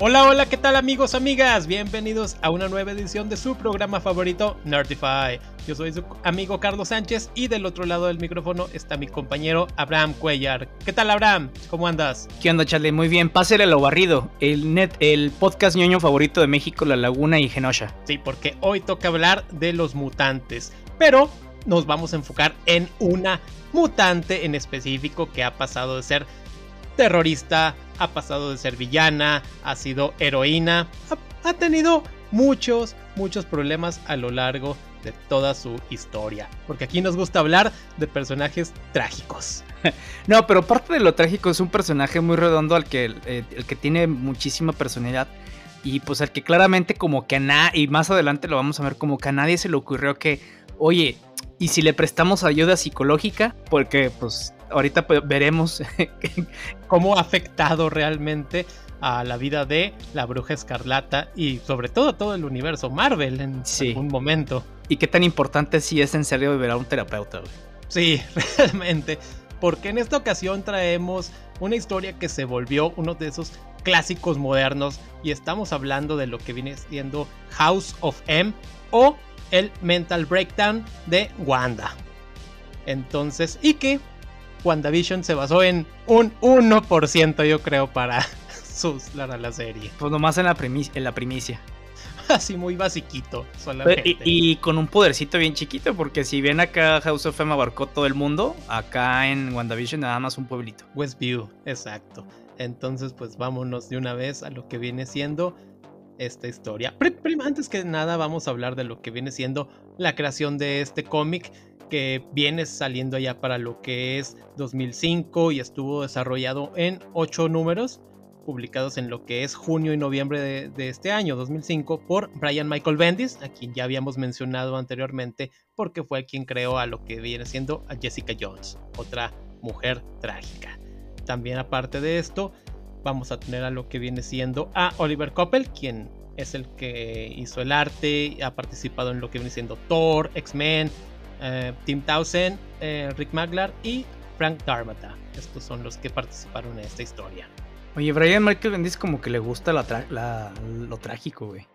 Hola, hola, ¿qué tal amigos, amigas? Bienvenidos a una nueva edición de su programa favorito, Nerdify. Yo soy su amigo Carlos Sánchez y del otro lado del micrófono está mi compañero Abraham Cuellar. ¿Qué tal, Abraham? ¿Cómo andas? ¿Qué onda, Charlie? Muy bien. Pásale lo barrido. El net, el podcast ñoño favorito de México, La Laguna y Genosha. Sí, porque hoy toca hablar de los mutantes. Pero nos vamos a enfocar en una mutante en específico que ha pasado de ser terrorista, ha pasado de ser villana, ha sido heroína, ha, tenido muchos, muchos problemas a lo largo de toda su historia. Porque aquí nos gusta hablar de personajes trágicos. No, pero parte de lo trágico es un personaje muy redondo al que, eh, el que tiene muchísima personalidad. Y pues al que claramente como que a nadie, y más adelante lo vamos a ver, como que a nadie se le ocurrió que, oye, ¿y si le prestamos ayuda psicológica? Porque pues ahorita pues, veremos cómo ha afectado realmente a la vida de la bruja escarlata y sobre todo a todo el universo Marvel en algún momento. Y qué tan importante si es en serio ver a un terapeuta. Sí, realmente. Porque en esta ocasión traemos una historia que se volvió uno de esos clásicos modernos y estamos hablando de lo que viene siendo House of M o el Mental Breakdown de Wanda. Entonces, y que WandaVision se basó en un 1%, yo creo, para sus, la, la serie. Pues nomás en la, en la primicia. Así muy basiquito, solamente. Y, y, con un podercito bien chiquito, porque si bien acá House of M abarcó todo el mundo, acá en WandaVision nada más un pueblito. Westview, exacto. Entonces, pues vámonos de una vez a lo que viene siendo esta historia. antes que nada, vamos a hablar de lo que viene siendo la creación de este cómic que viene saliendo ya para lo que es 2005 y estuvo desarrollado en 8 números publicados en lo que es junio y noviembre de, este año 2005 por Brian Michael Bendis, a quien ya habíamos mencionado anteriormente porque fue quien creó a lo que viene siendo a Jessica Jones, otra mujer trágica. También aparte de esto, vamos a tener a lo que viene siendo a Oliver Coppel, quien es el que hizo el arte, ha participado en lo que viene siendo Thor, X-Men, eh, Tim Townsend, eh, Rick Maglar y Frank Darmata. Estos son los que participaron en esta historia. Oye, Brian Michael Bendis como que le gusta lo trágico, güey.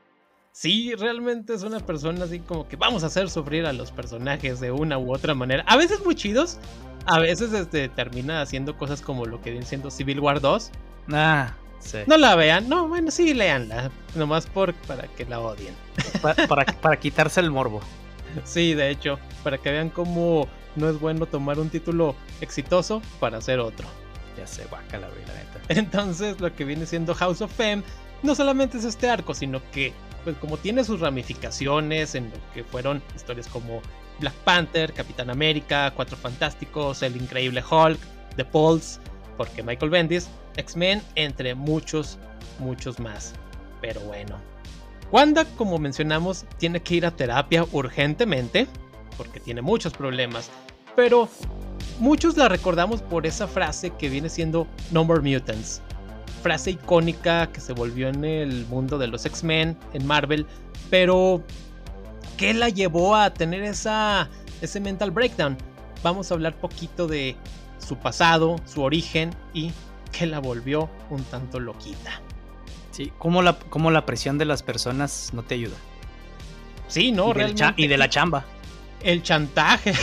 Sí, realmente es una persona así como que vamos a hacer sufrir a los personajes de una u otra manera. A veces muy chidos, a veces este, termina haciendo cosas como lo que viene siendo Civil War 2. Ah, sí. No la vean, no, bueno, sí, leanla, nomás por, para que la odien. para, para quitarse el morbo. Sí, de hecho, para que vean cómo no es bueno tomar un título exitoso para hacer otro. Ya sé, guaca la neta. Entonces, lo que viene siendo House of Fame no solamente es este arco, sino que, pues, como tiene sus ramificaciones en lo que fueron historias como Black Panther, Capitán América, Cuatro Fantásticos, El Increíble Hulk, The Pulse, porque Michael Bendis, X-Men, entre muchos, muchos más. Pero bueno, Wanda, como mencionamos, tiene que ir a terapia urgentemente porque tiene muchos problemas, pero muchos la recordamos por esa frase que viene siendo No More Mutants. Frase icónica que se volvió en el mundo de los X-Men, en Marvel, pero ¿qué la llevó a tener esa, ese mental breakdown? Vamos a hablar poquito de su pasado, su origen y qué la volvió un tanto loquita. Sí, cómo la, cómo la presión de las personas no te ayuda. Sí, no, y realmente. y de la chamba. El chantaje.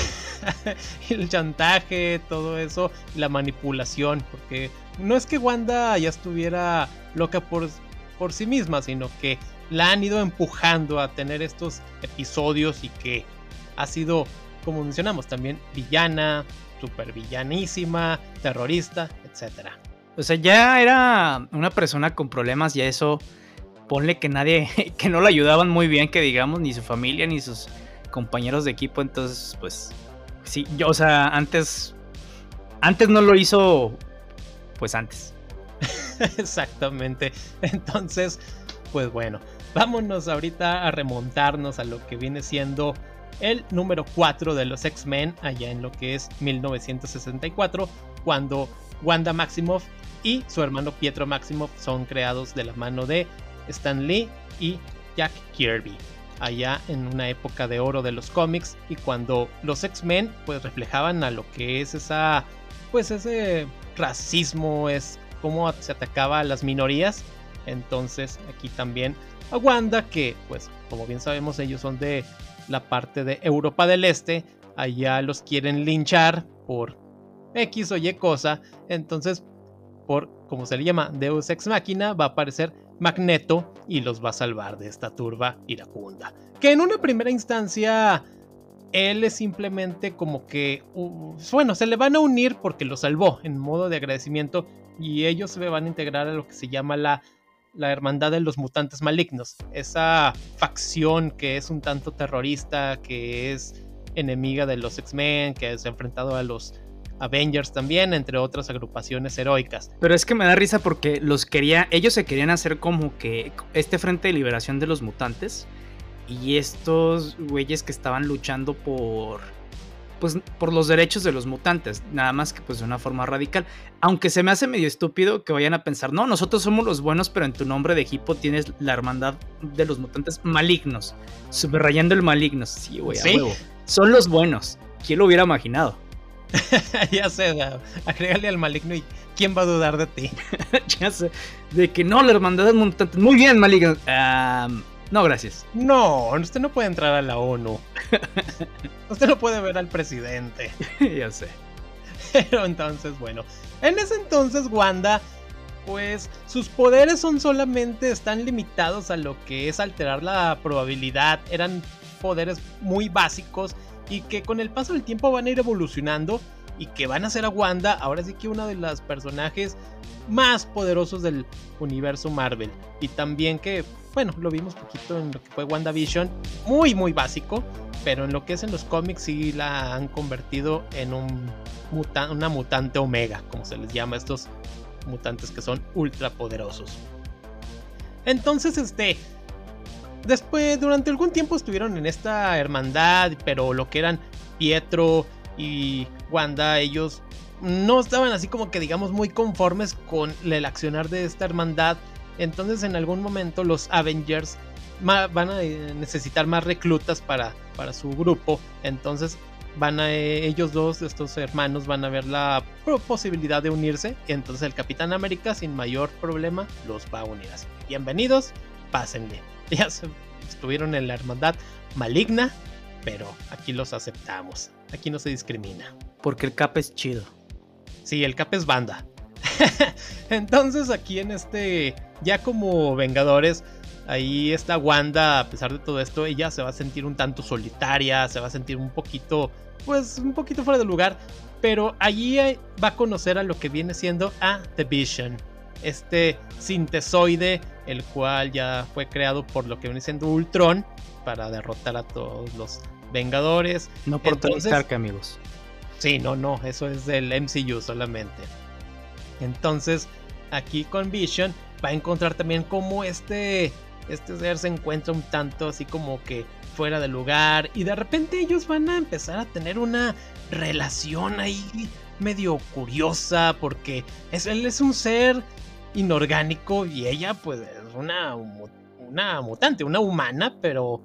el chantaje, todo eso, la manipulación, porque no es que Wanda ya estuviera loca por, por sí misma, sino que la han ido empujando a tener estos episodios y que ha sido, como mencionamos, también villana, super villanísima, terrorista, etcétera. O sea, ya era una persona con problemas y eso, ponle que nadie, que no le ayudaban muy bien, que digamos, ni su familia, ni sus compañeros de equipo, entonces, pues, sí, yo, o sea, antes, antes no lo hizo, pues antes. Exactamente, entonces, pues bueno, vámonos ahorita a remontarnos a lo que viene siendo el número 4 de los X-Men, allá en lo que es 1964, cuando Wanda Maximoff y su hermano Pietro Maximoff son creados de la mano de Stan Lee y Jack Kirby. Allá en una época de oro de los cómics y cuando los X-Men pues reflejaban a lo que es esa pues ese racismo, es cómo se atacaba a las minorías Entonces aquí también a Wanda, que pues como bien sabemos ellos son de la parte de Europa del Este, allá los quieren linchar por X o Y cosa, entonces por como se le llama Deus Ex Machina va a aparecer Magneto y los va a salvar de esta turba iracunda. Que en una primera instancia él es simplemente como que, bueno, se le van a unir porque lo salvó en modo de agradecimiento y ellos se van a integrar a lo que se llama la, la Hermandad de los Mutantes Malignos. Esa facción que es un tanto terrorista, que es enemiga de los X-Men, que se ha enfrentado a los Avengers también, entre otras agrupaciones heroicas. Pero es que me da risa porque los quería, ellos se querían hacer como que este frente de liberación de los mutantes y estos güeyes que estaban luchando por pues por los derechos de los mutantes, nada más que pues de una forma radical. Aunque se me hace medio estúpido que vayan a pensar, no, nosotros somos los buenos, pero en tu nombre de equipo tienes la hermandad de los mutantes malignos, subrayando el malignos. Sí, güey, a huevo. Son los buenos. ¿Quién lo hubiera imaginado? ya sé, agrégale al maligno y ¿quién va a dudar de ti? ya sé. De que no, la hermandad mutantes. Muy bien, maligno. No, gracias. No, usted no puede entrar a la ONU. usted no puede ver al presidente. ya sé. Pero entonces, bueno. En ese entonces, Wanda, pues sus poderes son solamente, están limitados a lo que es alterar la probabilidad. Eran poderes muy básicos y que con el paso del tiempo van a ir evolucionando y que van a hacer a Wanda ahora sí que una de las personajes más poderosos del universo Marvel. Y también que bueno, lo vimos poquito en lo que fue WandaVision, muy muy básico, pero en lo que es en los cómics sí la han convertido en un una mutante omega, como se les llama a estos mutantes que son ultra poderosos. Entonces, este, después, durante algún tiempo estuvieron en esta hermandad, pero lo que eran Pietro y Wanda, ellos no estaban así como que digamos muy conformes con el accionar de esta hermandad entonces en algún momento los Avengers van a eh, necesitar más reclutas para, para su grupo. Entonces van a eh, ellos dos, estos hermanos, van a ver la posibilidad de unirse. Entonces el Capitán América sin mayor problema los va a unir así. Bienvenidos, pásenle. Ya estuvieron en la hermandad maligna, pero aquí los aceptamos. Aquí no se discrimina. Porque el Cap es chido. Sí, el Cap es banda. Entonces aquí en este, ya como Vengadores, ahí está Wanda, a pesar de todo esto, ella se va a sentir un tanto solitaria, se va a sentir un poquito, pues un poquito fuera de lugar, pero allí va a conocer a lo que viene siendo a The Vision, este sintesoide, el cual ya fue creado por lo que viene siendo Ultron para derrotar a todos los Vengadores. No por Tony Stark, amigos. Sí, no, no, eso es del MCU solamente. Entonces, aquí con Vision va a encontrar también cómo este, este ser se encuentra un tanto así como que fuera de lugar y de repente ellos van a empezar a tener una relación ahí medio curiosa porque es, él es un ser inorgánico y ella pues es una, una mutante, una humana, pero...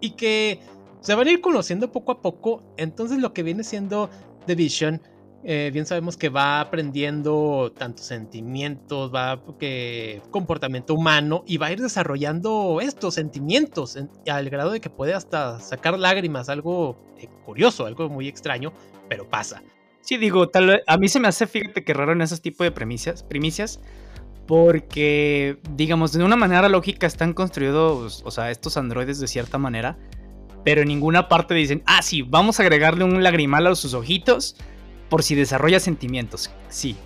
y que se van a ir conociendo poco a poco, entonces lo que viene siendo The Vision eh, bien sabemos que va aprendiendo tantos sentimientos, va que comportamiento humano y va a ir desarrollando estos sentimientos al grado de que puede hasta sacar lágrimas, algo eh, curioso, algo muy extraño, pero pasa. Sí, digo, tal a mí se me hace, fíjate que raro en esos tipos de premisas, primicias, porque, digamos, de una manera lógica están construidos, o sea, estos androides de cierta manera, pero en ninguna parte dicen, ah, sí, vamos a agregarle un lagrimal a sus ojitos por si desarrolla sentimientos. Sí.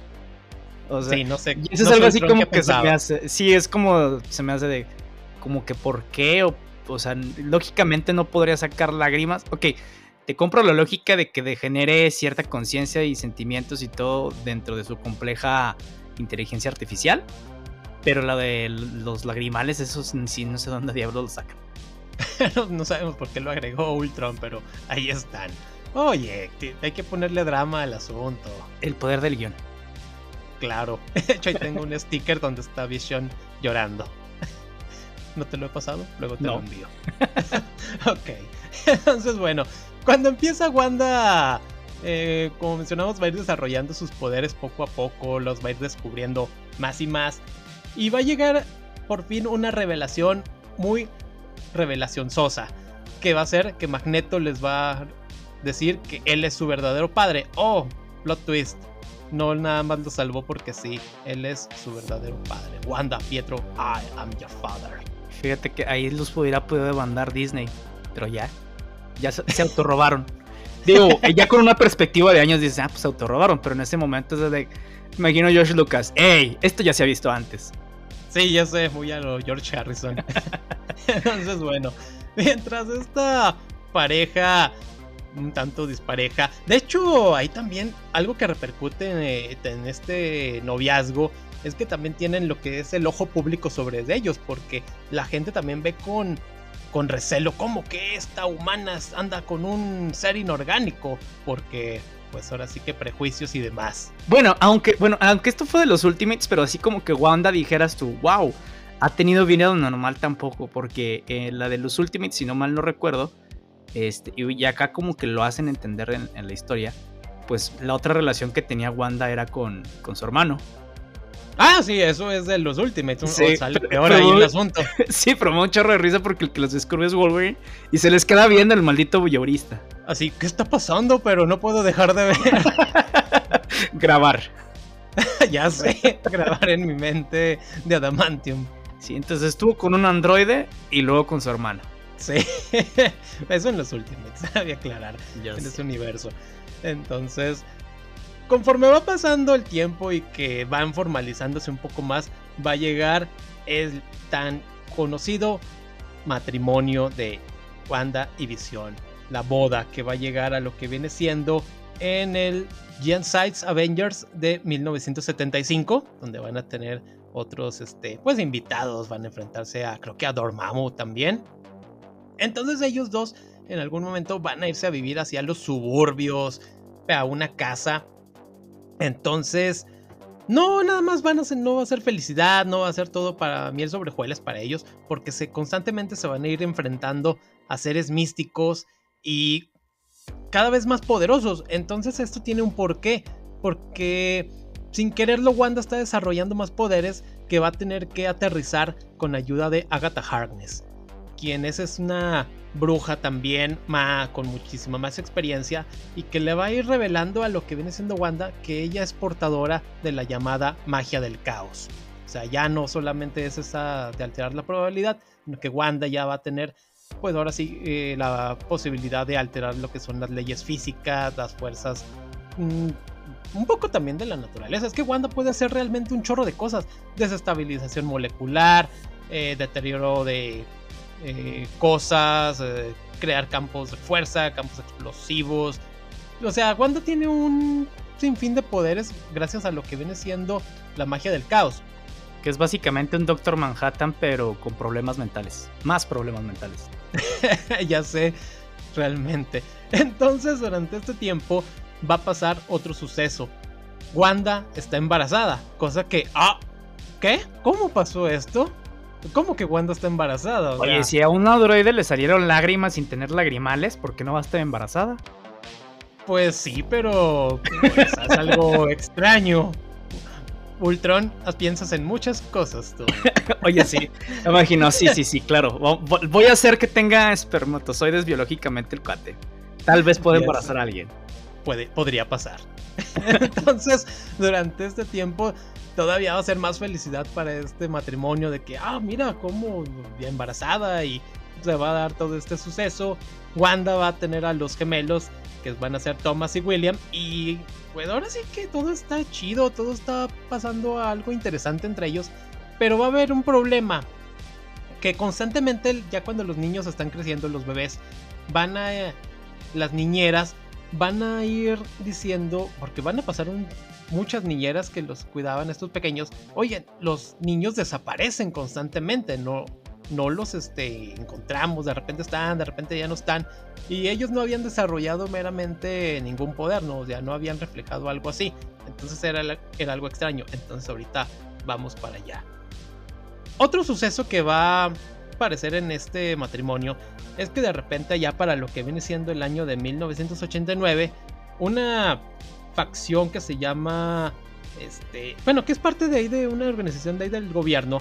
O sea, sí, no sé. Y eso es algo así como que se me hace. Sí, es como. Se me hace de. Como que por qué. O, o sea, lógicamente no podría sacar lágrimas. Ok, te compro la lógica de que degenere cierta conciencia y sentimientos y todo dentro de su compleja inteligencia artificial. Pero la de los lagrimales, esos sí no sé dónde diablos lo sacan. no sabemos por qué lo agregó Ultron, pero ahí están. Oye, hay que ponerle drama al asunto. El poder del guion. Claro. De hecho, ahí tengo un sticker donde está Vision llorando. ¿No te lo he pasado? Luego te lo envío. ok. Entonces, bueno, cuando empieza Wanda, eh, como mencionamos, va a ir desarrollando sus poderes poco a poco, los va a ir descubriendo más y más. Y va a llegar por fin una revelación muy revelación sosa. Que va a ser que Magneto les va a decir que él es su verdadero padre. Oh, plot twist. No nada más lo salvó porque sí, él es su verdadero padre. Wanda, Pietro, I am your father. Fíjate que ahí los pudiera poder demandar Disney, pero ya, ya se, se autorrobaron. Digo, ya con una perspectiva de años dices, ah, pues se autorrobaron, pero en ese momento es de, imagino George Lucas, hey, esto ya se ha visto antes. Sí, ya sé, muy a lo George Harrison. Entonces, bueno, mientras esta pareja un tanto dispareja. De hecho, hay también algo que repercute en, en, este noviazgo. Es que también tienen lo que es el ojo público sobre ellos. Porque la gente también ve con, con recelo como que esta humana anda con un ser inorgánico. Porque pues ahora sí que prejuicios y demás. Bueno, aunque, bueno, aunque esto fue de los Ultimates, pero así como que Wanda dijeras tú, wow, ha tenido vida normal tampoco, porque eh, la de los Ultimates, si no mal no recuerdo, este, y acá como que lo hacen entender en, la historia, pues la otra relación que tenía Wanda era con, con su hermano. Ah, sí, eso es de los Ultimates. Sí, sale peor ahí el asunto. sí, pero me un chorro de risa porque el que los descubre es Wolverine y se les queda viendo el maldito bulleurista. Así, ¿qué está pasando? Pero no puedo dejar de ver. grabar. ya sé, grabar en mi mente de Adamantium. Sí, entonces estuvo con un androide y luego con su hermano. Sí, eso en los Ultimates, había aclarar en ese universo. Entonces, conforme va pasando el tiempo y que van formalizándose un poco más, va a llegar el tan conocido matrimonio de Wanda y Visión. La boda que va a llegar a lo que viene siendo en el Sides Avengers de 1975, donde van a tener otros este, pues invitados, van a enfrentarse a creo que a Dormammu también. Entonces ellos dos en algún momento van a irse a vivir hacia los suburbios, a una casa. Entonces, no, nada más van a ser, no va a ser felicidad, no va a ser todo para miel sobre hojuelas para ellos, porque se, constantemente se van a ir enfrentando a seres místicos y cada vez más poderosos. Entonces esto tiene un porqué, porque sin quererlo Wanda está desarrollando más poderes que va a tener que aterrizar con ayuda de Agatha Harkness quien es, es una bruja también con muchísima más experiencia y que le va a ir revelando a lo que viene siendo Wanda que ella es portadora de la llamada magia del caos. O sea, ya no solamente es esa de alterar la probabilidad, sino que Wanda ya va a tener, pues ahora sí, eh, la posibilidad de alterar lo que son las leyes físicas, las fuerzas, mm, un poco también de la naturaleza. Es que Wanda puede hacer realmente un chorro de cosas, desestabilización molecular, eh, deterioro de eh, cosas, eh, crear campos de fuerza, campos explosivos. O sea, Wanda tiene un sinfín de poderes gracias a lo que viene siendo la magia del caos. Que es básicamente un Doctor Manhattan, pero con problemas mentales. Más problemas mentales. ya sé, realmente. Entonces, durante este tiempo va a pasar otro suceso. Wanda está embarazada, cosa que... Ah, ¿qué? ¿Cómo pasó esto? ¿Cómo que Wanda está embarazada? Oye, si a un androide le salieron lágrimas sin tener lagrimales, ¿por qué no va a estar embarazada? Pues sí, pero pues, es algo extraño. Ultron, piensas en muchas cosas tú. Oye, sí, me imagino, sí, sí, sí, claro. Voy a hacer que tenga espermatozoides biológicamente el cuate. Tal vez pueda embarazar a alguien. Puede, podría pasar. Entonces, durante este tiempo todavía va a ser más felicidad para este matrimonio de que, ah, mira cómo embarazada y se va a dar todo este suceso. Wanda va a tener a los gemelos que van a ser Thomas y William y pues ahora sí que todo está chido, todo está pasando algo interesante entre ellos, pero va a haber un problema que constantemente ya cuando los niños están creciendo, los bebés van a las niñeras van a ir diciendo porque van a pasar muchas niñeras que los cuidaban estos pequeños, oye, los niños desaparecen constantemente, no, no los este, encontramos, de repente están, de repente ya no están, y ellos no habían desarrollado meramente ningún poder, no, ya no habían reflejado algo así, entonces era, era algo extraño, entonces ahorita vamos para allá. Otro suceso que va a aparecer en este matrimonio es que de repente ya para lo que viene siendo el año de 1989, una facción que se llama, este, bueno, que es parte de ahí de una organización de ahí del gobierno,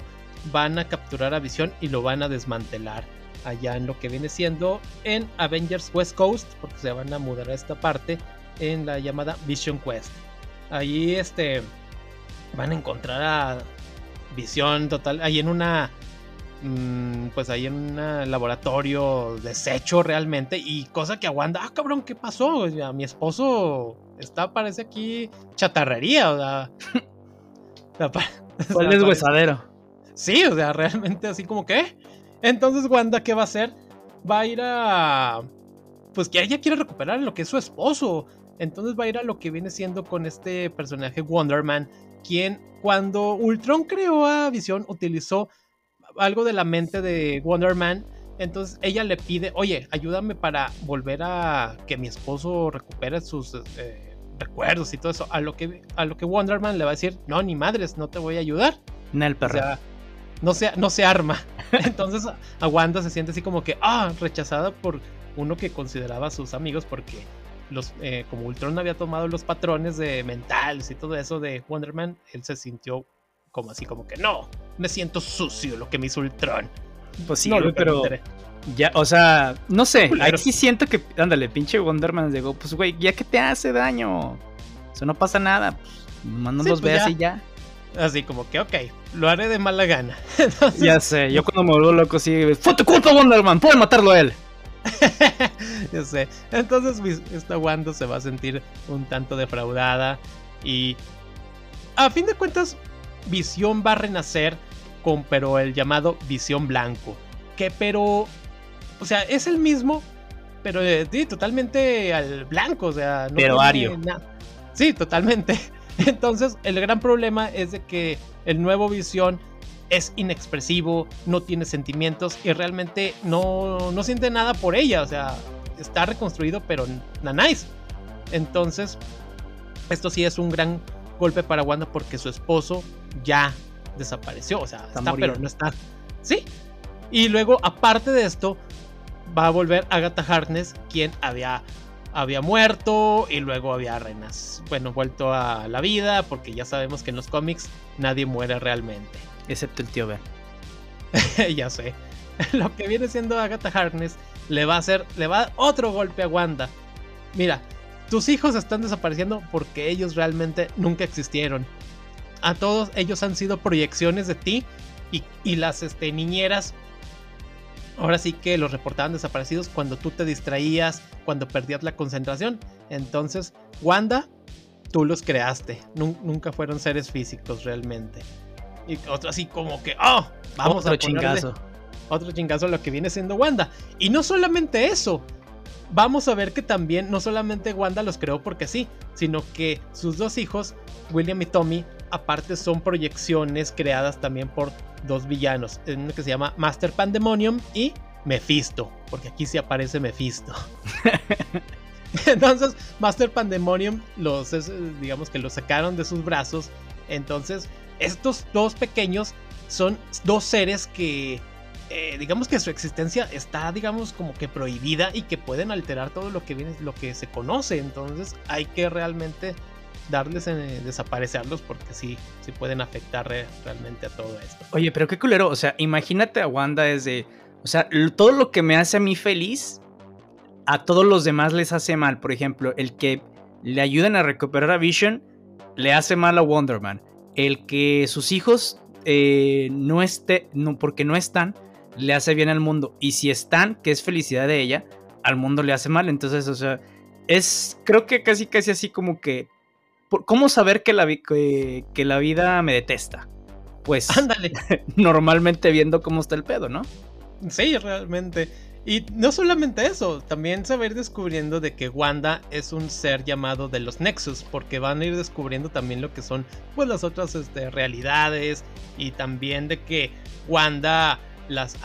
van a capturar a Visión y lo van a desmantelar allá en lo que viene siendo en Avengers West Coast, porque se van a mudar a esta parte en la llamada Vision Quest. Ahí este van a encontrar a Visión total, ahí en una mm, pues ahí en un laboratorio deshecho realmente y cosa que aguanta, ah cabrón, ¿qué pasó? mi esposo está parece aquí chatarrería, o sea, ¿Cuál es huesadero? Sí, o sea, realmente así como que. Entonces, Wanda, ¿qué va a hacer? Va a ir a. Pues que ella quiere recuperar lo que es su esposo. Entonces va a ir a lo que viene siendo con este personaje Wonderman, quien cuando Ultron creó a Visión utilizó algo de la mente de Wonderman. Entonces ella le pide, oye, ayúdame para volver a que mi esposo recupere sus eh, recuerdos y todo eso. A lo que a lo que Wonderman le va a decir, no, ni madres, no te voy a ayudar. Nel perro. O sea, no se, no se arma. Entonces a Wanda se siente así como que, ah, rechazada por uno que consideraba a sus amigos porque los, eh, como Ultron había tomado los patrones de mentales y todo eso de Wonderman, él se sintió como así como que no, me siento sucio lo que me hizo Ultron. Pues sí, pero ya, o sea, no sé, aquí siento que, ándale, pinche Wonderman digo, pues güey, ya que te hace daño, eso no pasa nada, pues, no los pues veas y ya. Así como que, ok, lo haré de mala gana. Ya sé, yo cuando me vuelvo loco, sí, fue tu culpa, Wonderman, puedes matarlo a él. ya sé. Entonces, esta Wanda se va a sentir un tanto defraudada. Y a fin de cuentas, Visión va a renacer con, pero el llamado Visión Blanco. Que, pero, o sea, es el mismo, pero eh, totalmente al blanco, o sea, no pero Ario. Sí, totalmente. Entonces, el gran problema es de que el nuevo Visión es inexpresivo, no tiene sentimientos y realmente no, no siente nada por ella. O sea, está reconstruido, pero nice. Entonces, esto sí es un gran golpe para Wanda porque su esposo ya desapareció. O sea, está, pero no está. Sí. Y luego, aparte de esto, va a volver Agatha Harkness, quien había había muerto y luego había renas, bueno, vuelto a la vida, porque ya sabemos que en los cómics nadie muere realmente. Excepto el tío Ben. ya sé. Lo que viene siendo Agatha Harkness le va a hacer, le va a dar otro golpe a Wanda. Mira, tus hijos están desapareciendo porque ellos realmente nunca existieron. A todos ellos han sido proyecciones de ti y, y las este, niñeras ahora sí que los reportaban desaparecidos cuando tú te distraías, cuando perdías la concentración. Entonces, Wanda, tú los creaste. nunca fueron seres físicos realmente. Y otro así como que, oh, vamos otro a chingazo. Otro chingazo lo que viene siendo Wanda. Y no solamente eso. Vamos a ver que también no solamente Wanda los creó porque sí, sino que sus dos hijos, William y Tommy, aparte son proyecciones creadas también por dos villanos, uno que se llama Master Pandemonium y Mephisto, porque aquí sí aparece Mephisto. Entonces, Master Pandemonium los digamos que los sacaron de sus brazos. Entonces, estos dos pequeños son dos seres que eh, digamos que su existencia está digamos como que prohibida y que pueden alterar todo lo que viene lo que se conoce entonces hay que realmente darles eh, desaparecerlos porque sí, sí pueden afectar realmente a todo esto. Oye, pero qué culero, o sea, imagínate a Wanda desde, o sea, todo lo que me hace a mí feliz, a todos los demás les hace mal. Por ejemplo, el que le ayuden a recuperar a Vision, le hace mal a Wonder Man. El que sus hijos eh, no esté, no, porque no están, le hace bien al mundo. Y si están, que es felicidad de ella, al mundo le hace mal. Entonces, o sea, es, creo que casi, casi así como que ¿Cómo saber que la, que, la vida me detesta? Pues ándale. normalmente viendo cómo está el pedo, ¿no? Sí, realmente. Y no solamente eso, también ir descubriendo de que Wanda es un ser llamado de los Nexus, porque van a ir descubriendo también lo que son pues las otras este, realidades y también de que Wanda las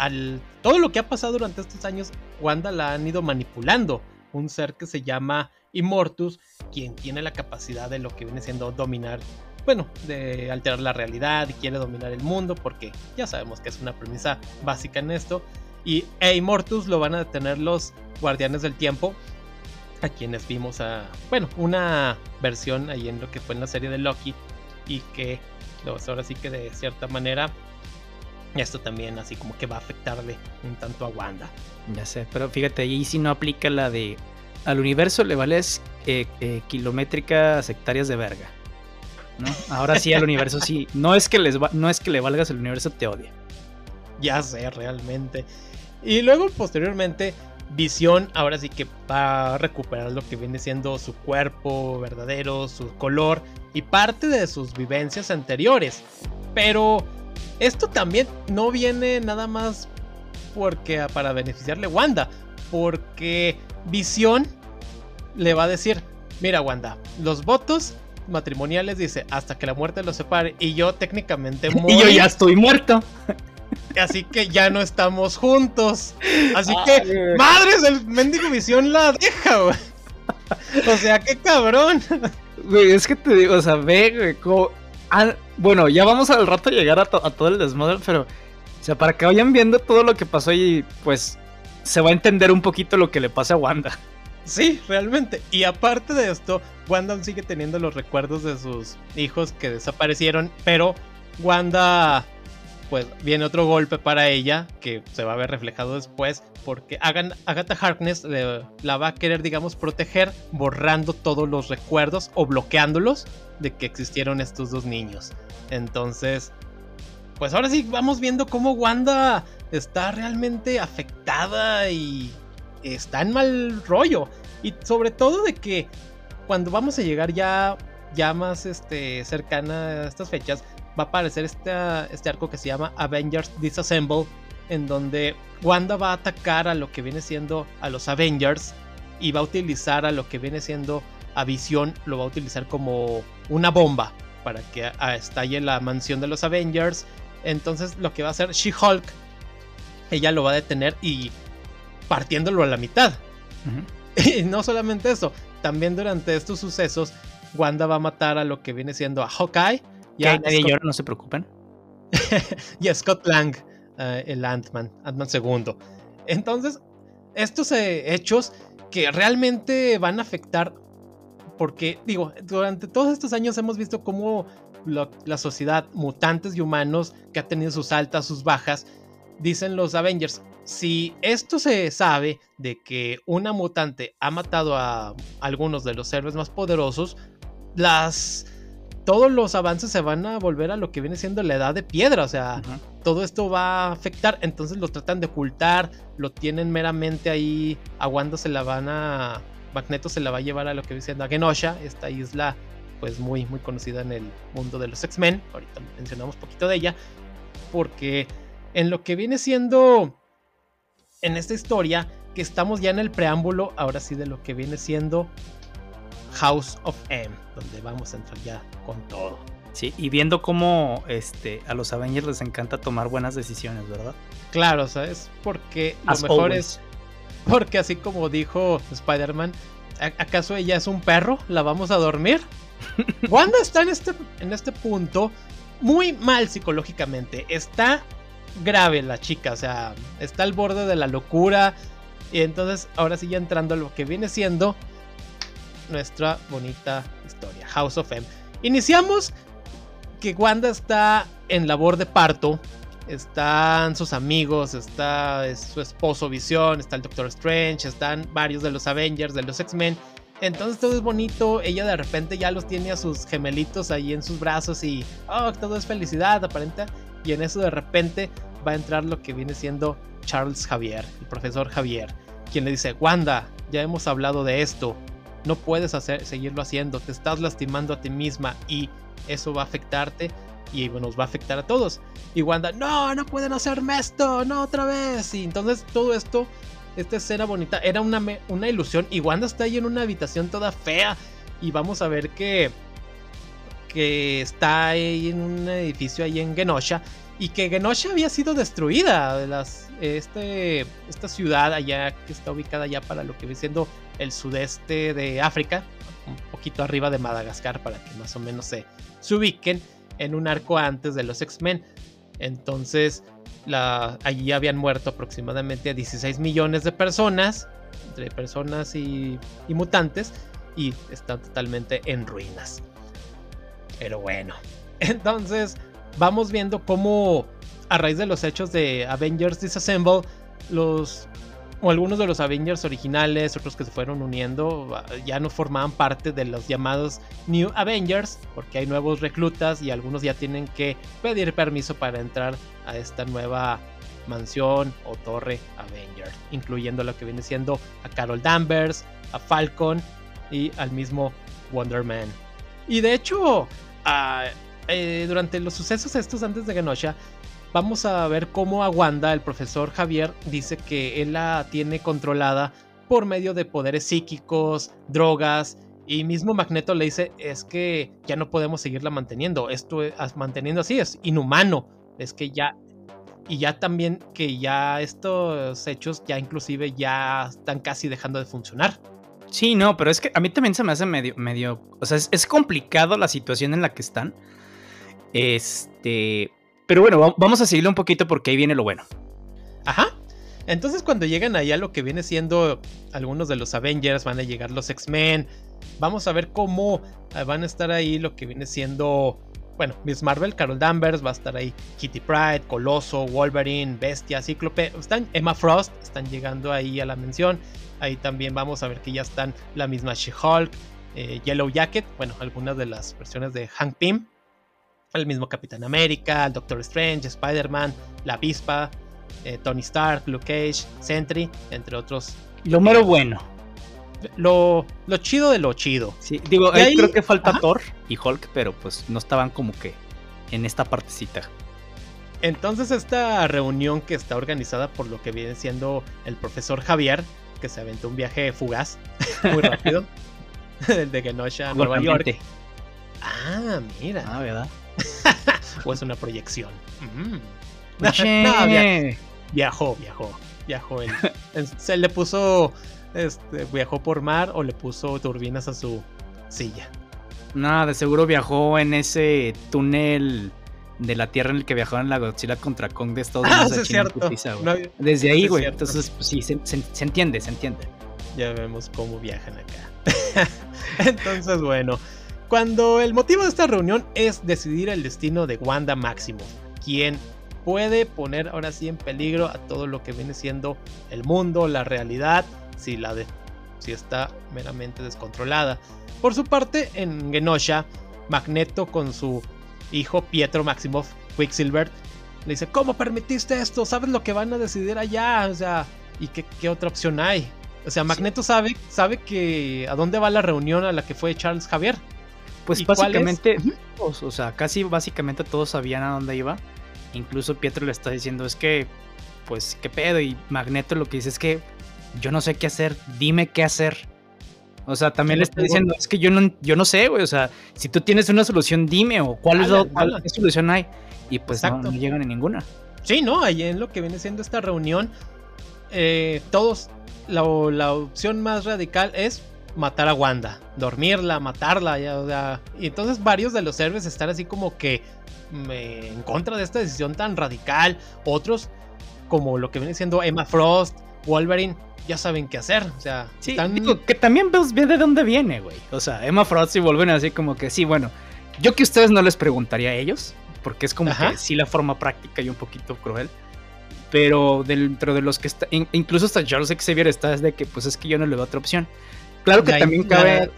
todo lo que ha pasado durante estos años Wanda la han ido manipulando, un ser que se llama Immortus, quien tiene la capacidad de lo que viene siendo dominar, bueno, de alterar la realidad y quiere dominar el mundo, porque ya sabemos que es una premisa básica en esto. Y e Immortus lo van a detener los Guardianes del Tiempo, a quienes vimos a, bueno, una versión ahí en lo que fue en la serie de Loki, y que ahora sí que de cierta manera Esto también así como que va a afectarle un tanto a Wanda. Ya sé, pero fíjate, ahí sí no aplica la de al universo le vales eh, eh, kilométricas hectáreas de verga. ¿no? Ahora sí al universo sí. No es que les no es que le valgas el universo te odia. Ya sé, realmente. Y luego posteriormente Visión ahora sí que va a recuperar lo que viene siendo su cuerpo verdadero, su color y parte de sus vivencias anteriores. Pero esto también no viene nada más porque para beneficiarle a Wanda, porque Visión le va a decir, mira Wanda, los votos matrimoniales dice hasta que la muerte los separe y yo técnicamente muero. y yo ya estoy muerto. Así que ya no estamos juntos. Así que, madres, el mendigo visión la deja, güey. O sea, qué cabrón. Güey, es que te digo, o sea, ve, güey, como... Ah, bueno, ya vamos al rato a llegar a, todo el desmadre, pero... O sea, para que vayan viendo todo lo que pasó y pues se va a entender un poquito lo que le pasa a Wanda. Sí, realmente. Y aparte de esto, Wanda sigue teniendo los recuerdos de sus hijos que desaparecieron, pero Wanda pues viene otro golpe para ella que se va a ver reflejado después porque Agatha Harkness la va a querer, digamos, proteger borrando todos los recuerdos o bloqueándolos de que existieron estos dos niños. Entonces, pues ahora sí vamos viendo cómo Wanda está realmente afectada y está en mal rollo. Y sobre todo de que cuando vamos a llegar ya, ya más este, cercana a estas fechas, va a aparecer este, este arco que se llama Avengers Disassemble, en donde Wanda va a atacar a lo que viene siendo a los Avengers y va a utilizar a lo que viene siendo a Visión, lo va a utilizar como una bomba para que estalle la mansión de los Avengers. Entonces lo que va a hacer She-Hulk, ella lo va a detener y partiéndolo a la mitad. Y no solamente eso, también durante estos sucesos, Wanda va a matar a lo que viene siendo a Hawkeye ya nadie llora, no se preocupen. y a Scott Lang, eh, el Ant-Man, Ant-Man segundo. Entonces, estos eh, hechos que realmente van a afectar, porque digo, durante todos estos años hemos visto cómo la sociedad, mutantes y humanos, que ha tenido sus altas, sus bajas, dicen los Avengers, si esto se sabe de que una mutante ha matado a algunos de los héroes más poderosos, las todos los avances se van a volver a lo que viene siendo la edad de piedra, o sea, todo esto va a afectar, entonces lo tratan de ocultar, lo tienen meramente ahí, a se la van a, Magneto se la va a llevar a lo que viene siendo a Genosha, esta isla pues muy muy conocida en el mundo de los X-Men, ahorita mencionamos poquito de ella, porque en lo que viene siendo en esta historia, que estamos ya en el preámbulo, ahora sí de lo que viene siendo House of M, donde vamos a entrar ya con todo. Sí, y viendo cómo este, a los Avengers les encanta tomar buenas decisiones, ¿verdad? Claro, ¿sabes? Porque lo mejor es. Porque así como dijo Spider-Man, ¿acaso ella es un perro? ¿La vamos a dormir? Wanda está en este, en este punto muy mal psicológicamente. Está grave la chica, o sea, está al borde de la locura. Y entonces, ahora sí, ya entrando a lo que viene siendo nuestra bonita historia, House of M. Iniciamos que Wanda está en labor de parto. Están sus amigos, está su esposo Visión, está el Doctor Strange, están varios de los Avengers, de los X-Men. Entonces todo es bonito, ella de repente ya los tiene a sus gemelitos ahí en sus brazos y oh, todo es felicidad aparenta. Y en eso de repente va a entrar lo que viene siendo Charles Javier, el profesor Javier, quien le dice, Wanda, ya hemos hablado de esto, no puedes hacer, seguirlo haciendo, te estás lastimando a ti misma y eso va a afectarte y nos va a afectar a todos. Y Wanda, no, no pueden hacerme esto, no otra vez. Y entonces todo esto, esta escena bonita, era una, una ilusión. Y Wanda está ahí en una habitación toda fea. Y vamos a ver que, que está ahí en un edificio ahí en Genosha. Y que Genosha había sido destruida. De las, este, esta ciudad allá que está ubicada ya para lo que viene siendo el sudeste de África, un poquito arriba de Madagascar para que más o menos se, ubiquen en un arco antes de los X-Men. Entonces, allí habían muerto aproximadamente 16 millones de personas, entre personas y, y mutantes, y están totalmente en ruinas. Pero bueno, entonces vamos viendo cómo a raíz de los hechos de Avengers Disassemble, los o algunos de los Avengers originales, otros que se fueron uniendo, ah, ya no formaban parte de los llamados New Avengers, porque hay nuevos reclutas y algunos ya tienen que pedir permiso para entrar a esta nueva mansión o torre Avenger, incluyendo lo que viene siendo a Carol Danvers, a Falcon y al mismo Wonder Man. Y de hecho, ah, eh, durante los sucesos estos antes de Genosha, vamos a ver cómo a Wanda, el profesor Javier, dice que él la tiene controlada por medio de poderes psíquicos, drogas, y mismo Magneto le dice, es que ya no podemos seguirla manteniendo, esto manteniendo así es inhumano, es que ya... Y ya también que ya estos hechos ya inclusive ya están casi dejando de funcionar. Sí, no, pero es que a mí también se me hace medio, medio, o sea, es, es complicado la situación en la que están. Este, pero bueno, vamos a seguirle un poquito porque ahí viene lo bueno. Ajá. Entonces cuando llegan allá lo que viene siendo algunos de los Avengers, van a llegar los X-Men. Vamos a ver cómo eh, van a estar ahí lo que viene siendo, bueno, Miss Marvel, Carol Danvers, va a estar ahí Kitty Pride, Coloso, Wolverine, Bestia, Cíclope, están Emma Frost, están llegando ahí a la mención. Ahí también vamos a ver que ya están la misma She-Hulk, eh, Yellow Jacket, bueno, algunas de las versiones de Hank Pym el mismo Capitán América, el Doctor Strange, Spider-Man, la Avispa, eh, Tony Stark, Luke Cage, Sentry, entre otros. Lo mero bueno. Lo, lo chido de lo chido. Sí, digo, ahí, creo que falta Thor y Hulk, pero pues no estaban como que en esta partecita. Entonces esta reunión que está organizada por lo que viene siendo el profesor Javier, que se aventó un viaje fugaz, muy rápido, de Genosha a Nueva York. Ah, mira. Ah, ¿verdad? o es una proyección. Mm. viajó, viajó, viajó. se le puso, este, viajó por mar o le puso turbinas a su silla. Nada, de seguro viajó en ese túnel de la Tierra en el que viajaron la Godzilla contra Kong de Estados Unidos. Ah, es cierto. Desde ahí, güey. Entonces, pues, sí, se, entiende, se entiende. Ya vemos cómo viajan acá. Entonces, bueno. Cuando el motivo de esta reunión es decidir el destino de Wanda Maximoff, quien puede poner ahora sí en peligro a todo lo que viene siendo el mundo, la realidad, si, la de, si está meramente descontrolada. Por su parte, en Genosha, Magneto con su hijo Pietro Maximoff, Quicksilver, le dice, ¿cómo permitiste esto? ¿Sabes lo que van a decidir allá? O sea, ¿y qué, otra opción hay? O sea, Magneto sabe, sabe que a dónde va la reunión a la que fue Charles Javier. Pues básicamente, o sea, casi básicamente todos sabían a dónde iba. Incluso Pietro le está diciendo, es que, pues, ¿qué pedo? Y Magneto lo que dice es que yo no sé qué hacer, dime qué hacer. O sea, también le está diciendo, es que yo no, yo no sé, güey. O sea, si tú tienes una solución, dime, o cuál es la, qué solución hay. Y pues no, llegan a ninguna. Sí, no, ahí en lo que viene siendo esta reunión, eh, todos, la, la opción más radical es matar a Wanda, dormirla, matarla, ya, y entonces varios de los héroes están así como que en contra de esta decisión tan radical, otros como lo que viene siendo Emma Frost, Wolverine, ya saben qué hacer, o sea, sí, que también ves de dónde viene, güey, o sea, Emma Frost y Wolverine así como que sí, bueno, yo que ustedes no les preguntaría a ellos, porque es como que sí la forma práctica y un poquito cruel. Pero dentro de los que está, incluso hasta Charles Xavier está es de que pues es que yo no le doy otra opción. Claro que también cabe.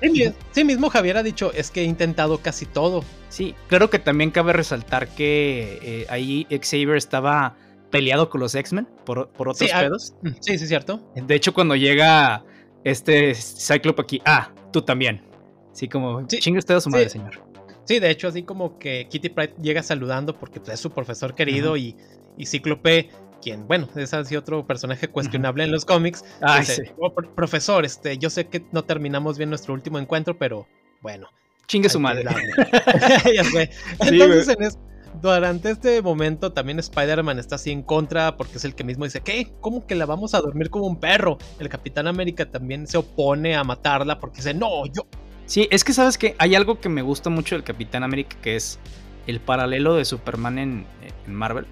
Sí, mismo Javier ha dicho, es que he intentado casi todo. Sí, claro que también cabe resaltar que eh, ahí Xavier estaba peleado con los X-Men por, por, otros sí, ah, pedos. Mm, sí, sí, cierto. De hecho, cuando llega este Cyclope aquí, ah, tú también. Sí, como sí, chingue usted a su madre, señor. Sí, de hecho, así como que Kitty Pride llega saludando porque pues, es su profesor querido y, y Cíclope quien, bueno, es así otro personaje cuestionable en los cómics. Oh, profesor, este, yo sé que no terminamos bien nuestro último encuentro, pero bueno. Chingue su madre. ya sé. Entonces, durante este momento también Spider-Man está así en contra porque es el que mismo dice, ¿qué? ¿Cómo que la vamos a dormir como un perro? El Capitán América también se opone a matarla porque dice, no, yo... Sí, es que sabes que hay algo que me gusta mucho del Capitán América que es el paralelo de Superman en, en Marvel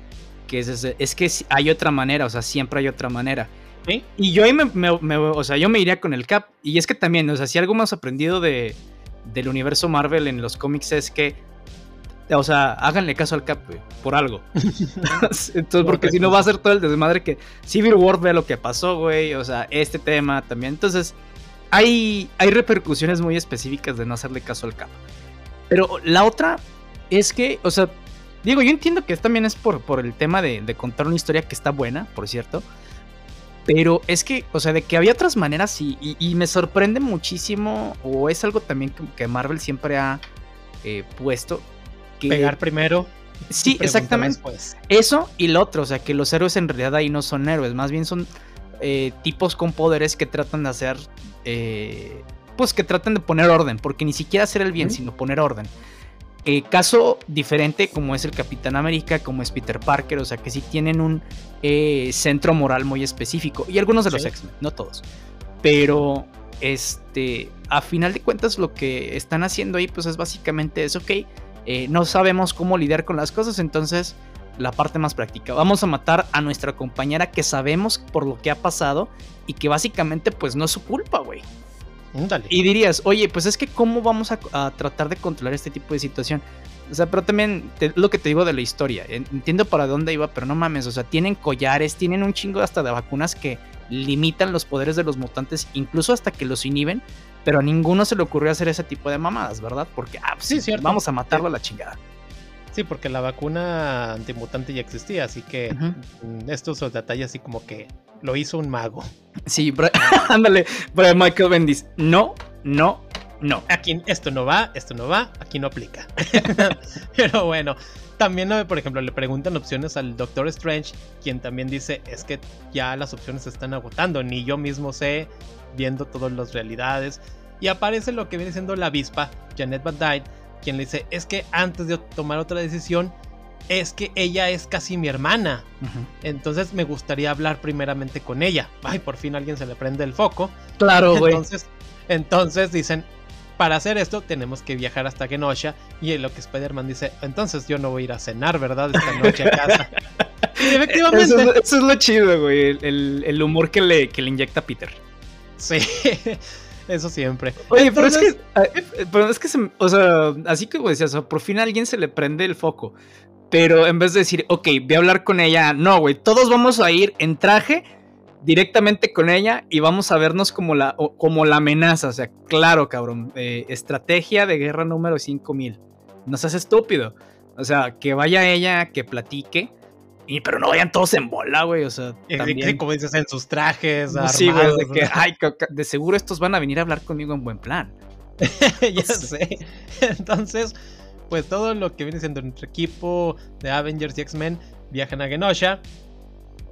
que es, es que hay otra manera, o sea, siempre hay otra manera. Y yo ahí me, o sea, yo me iría con el Cap. Y es que también, o sea, si algo más aprendido de, del universo Marvel en los cómics es que O sea, háganle caso al Cap, güey, por algo. Entonces, porque si no va a ser todo el desmadre que Civil War ve lo que pasó, güey. O sea, este tema también. Entonces, hay, hay repercusiones muy específicas de no hacerle caso al Cap. Pero la otra es que, o sea, digo, yo entiendo que también es por, por el tema de, contar una historia que está buena, por cierto. Pero es que, o sea, de que había otras maneras y, y, me sorprende muchísimo, o es algo también que, Marvel siempre ha eh, puesto. Que, Pegar primero. Sí, exactamente. Eso y lo otro, o sea, que los héroes en realidad ahí no son héroes, más bien son eh, tipos con poderes que tratan de hacer, eh, pues que tratan de poner orden, porque ni siquiera hacer el bien, sino poner orden. Eh, caso diferente como es el Capitán América, como es Peter Parker, o sea que sí tienen un eh, centro moral muy específico. Y algunos de los X-Men, no todos. Pero, este, a final de cuentas lo que están haciendo ahí pues es básicamente eso, ok, eh, no sabemos cómo lidiar con las cosas, entonces la parte más práctica. Vamos a matar a nuestra compañera que sabemos por lo que ha pasado y que básicamente pues no es su culpa, güey. Y dirías, oye, pues es que cómo vamos a, tratar de controlar este tipo de situación. O sea, pero también lo que te digo de la historia. Entiendo para dónde iba, pero no mames. O sea, tienen collares, tienen un chingo hasta de vacunas que limitan los poderes de los mutantes, incluso hasta que los inhiben. Pero a ninguno se le ocurrió hacer ese tipo de mamadas, ¿verdad? Porque, ah, pues sí, cierto. vamos a matarlo a la chingada. Sí, porque la vacuna antimutante ya existía, así que estos son detalles así como que lo hizo un mago. Sí, ándale, Michael Bendis, no, no, no. Aquí esto no va, esto no va, aquí no aplica. Pero bueno, también, por ejemplo, le preguntan opciones al Doctor Strange, quien también dice, es que ya las opciones se están agotando, ni yo mismo sé, viendo todas las realidades. Y aparece lo que viene siendo la avispa, Janet Van Dyne, quien le dice, es que antes de tomar otra decisión, es que ella es casi mi hermana. Entonces me gustaría hablar primeramente con ella. Ay, por fin alguien se le prende el foco. Claro, güey. Entonces, entonces dicen, para hacer esto tenemos que viajar hasta Genosha. Y lo que Spider-Man dice, entonces yo no voy a ir a cenar, ¿verdad? Esta noche a casa. y efectivamente. Eso, es lo chido, güey. El, humor que le, que le inyecta Peter. Sí. Eso siempre. Oye, pero es que, pero es que, o sea, así que decías, por fin a alguien se le prende el foco. Pero en vez de decir, ok, voy a hablar con ella, no, güey, todos vamos a ir en traje directamente con ella y vamos a vernos como la, como la amenaza. O sea, claro, cabrón, eh, estrategia de guerra número 5000. No seas estúpido. O sea, que vaya ella, que platique. Y, pero no vayan todos en bola, güey. O sea, también... como dices, en sus trajes. sí, güey, de que, ay, de seguro estos van a venir a hablar conmigo en buen plan. ya sé. Entonces, pues todo lo que viene siendo nuestro equipo de Avengers y X-Men viajan a Genosha.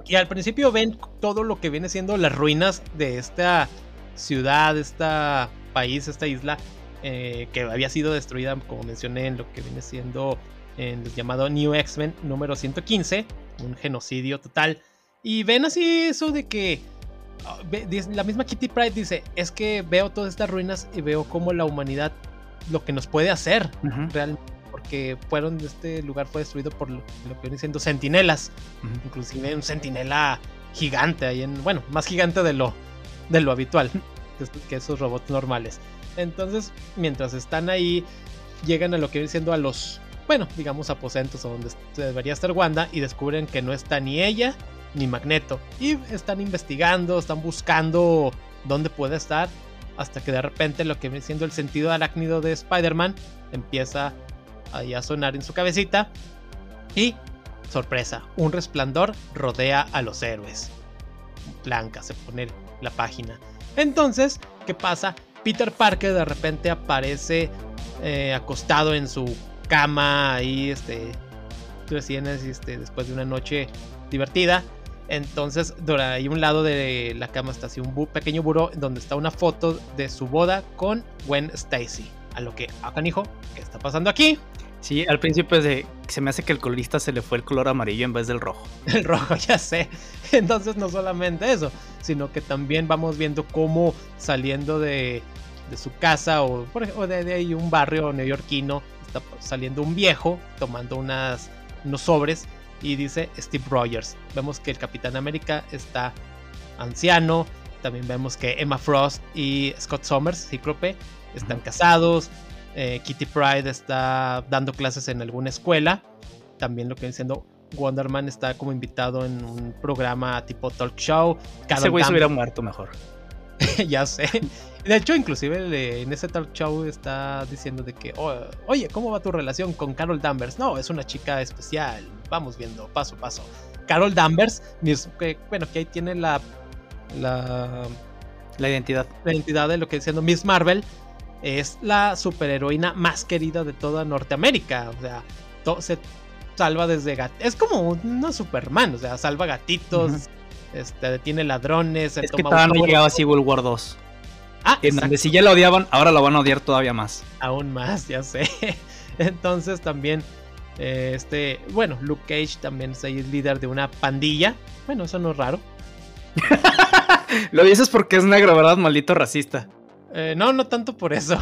Y al principio ven todo lo que viene siendo las ruinas de esta ciudad, esta país, esta isla, eh, que había sido destruida, como mencioné, en lo que viene siendo en el llamado New X-Men número 115, un genocidio total. Y ven así eso de que ah, la misma Kitty Pride dice, es que veo todas estas ruinas y veo cómo la humanidad lo que nos puede hacer realmente. Porque fueron, este lugar fue destruido por lo, que vienen siendo sentinelas. Inclusive un sentinela gigante ahí en. Bueno, más gigante de lo, de lo habitual. Que, esos robots normales. Entonces, mientras están ahí, llegan a lo que viene siendo a los. Bueno, digamos aposentos a donde debería estar Wanda. Y descubren que no está ni ella ni Magneto. Y están investigando, están buscando dónde puede estar hasta que de repente lo que viene siendo el sentido arácnido de Spider-Man empieza a sonar en su cabecita y sorpresa, un resplandor rodea a los héroes. Blanca se pone la página. Entonces, ¿qué pasa? Peter Parker de repente aparece eh, acostado en su cama ahí, este, recién este, después de una noche divertida entonces, ahí a un lado de la cama está así un pequeño buró donde está una foto de su boda con Gwen Stacy. A lo que, acá hijo, ¿qué está pasando aquí? Sí, al principio de, se me hace que el colorista se le fue el color amarillo en vez del rojo. El rojo, ya sé. Entonces no solamente eso, sino que también vamos viendo cómo saliendo de, su casa o, o de, de, ahí un barrio neoyorquino está saliendo un viejo tomando unas, unos sobres y dice Steve Rogers. Vemos que el Capitán América está anciano. También vemos que Emma Frost y Scott Summers, Cíclope, están casados. eh, Kitty Pride está dando clases en alguna escuela. También lo que viene siendo Wonderman está como invitado en un programa tipo talk show. Ese güey se hubiera muerto mejor. ya sé. De hecho, inclusive en ese talk show está diciendo de que, oh, oye, ¿cómo va tu relación con Carol Danvers? No, es una chica especial. Vamos viendo paso a paso. Carol Danvers, bueno, que ahí tiene la, la, la identidad. La identidad de lo que diciendo Miss Marvel. Es la superheroína más querida de toda Norteamérica. O sea, se salva desde gatitos. Es como una Superman, o sea, salva gatitos, este, detiene ladrones. Es que todavía no llegaba Civil War 2. Ah, en donde si ya la odiaban, ahora la van a odiar todavía más. Aún más, ya sé. Entonces también, eh, este, bueno, Luke Cage también es el líder de una pandilla. Bueno, eso no es raro. Lo dices porque es negro, ¿verdad? Maldito racista. Eh, no, no tanto por eso.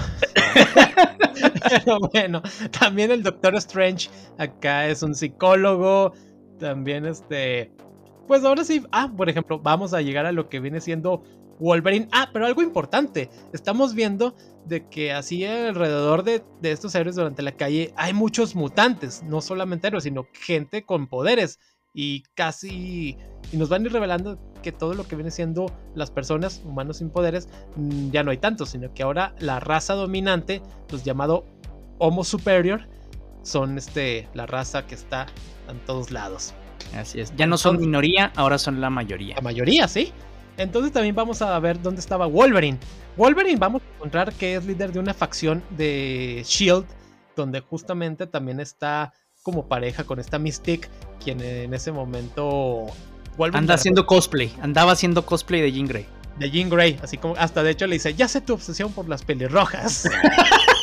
Pero bueno, también el Doctor Strange acá es un psicólogo. También este. Pues ahora sí. Ah, por ejemplo, vamos a llegar a lo que viene siendo Wolverine. Ah, pero algo importante. Estamos viendo de que así alrededor de, de estos héroes durante la calle hay muchos mutantes. No solamente héroes, sino gente con poderes. Y casi y nos van a ir revelando que todo lo que viene siendo las personas, humanos sin poderes, mm, ya no hay tanto, sino que ahora la raza dominante, los llamado Homo Superior, son este, la raza que está en todos lados. Así es. Ya no son minoría, ahora son la mayoría. La mayoría, sí. Entonces también vamos a ver dónde estaba Wolverine. Wolverine vamos a encontrar que es líder de una facción de Shield, donde justamente también está como pareja con esta Mystique, quien en ese momento Anda haciendo cosplay, andaba haciendo cosplay de Jean Grey. De Jean Grey, así como hasta de hecho le dice, ya sé tu obsesión por las pelirrojas.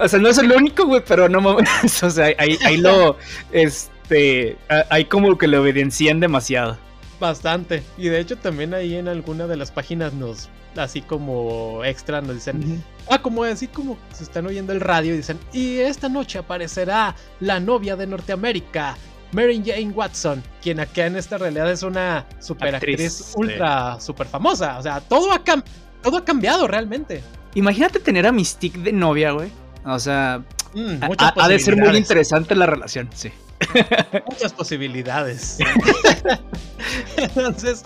o sea, no es el único, güey, pero no mames. O sea, ahí, ahí lo, este, ahí como que lo evidencian demasiado. Bastante. Y de hecho también ahí en alguna de las páginas nos, así como extra, nos dicen, ah, como así como se están oyendo el radio y dicen, y esta noche aparecerá la novia de Norteamérica, Mary Jane Watson, quien acá en esta realidad es una super actriz, ultra super famosa. O sea, todo ha, todo ha cambiado realmente. Imagínate tener a Mystique de novia, güey. O sea, mm, ha, de ser muy interesante la relación, sí. Muchas posibilidades. Entonces,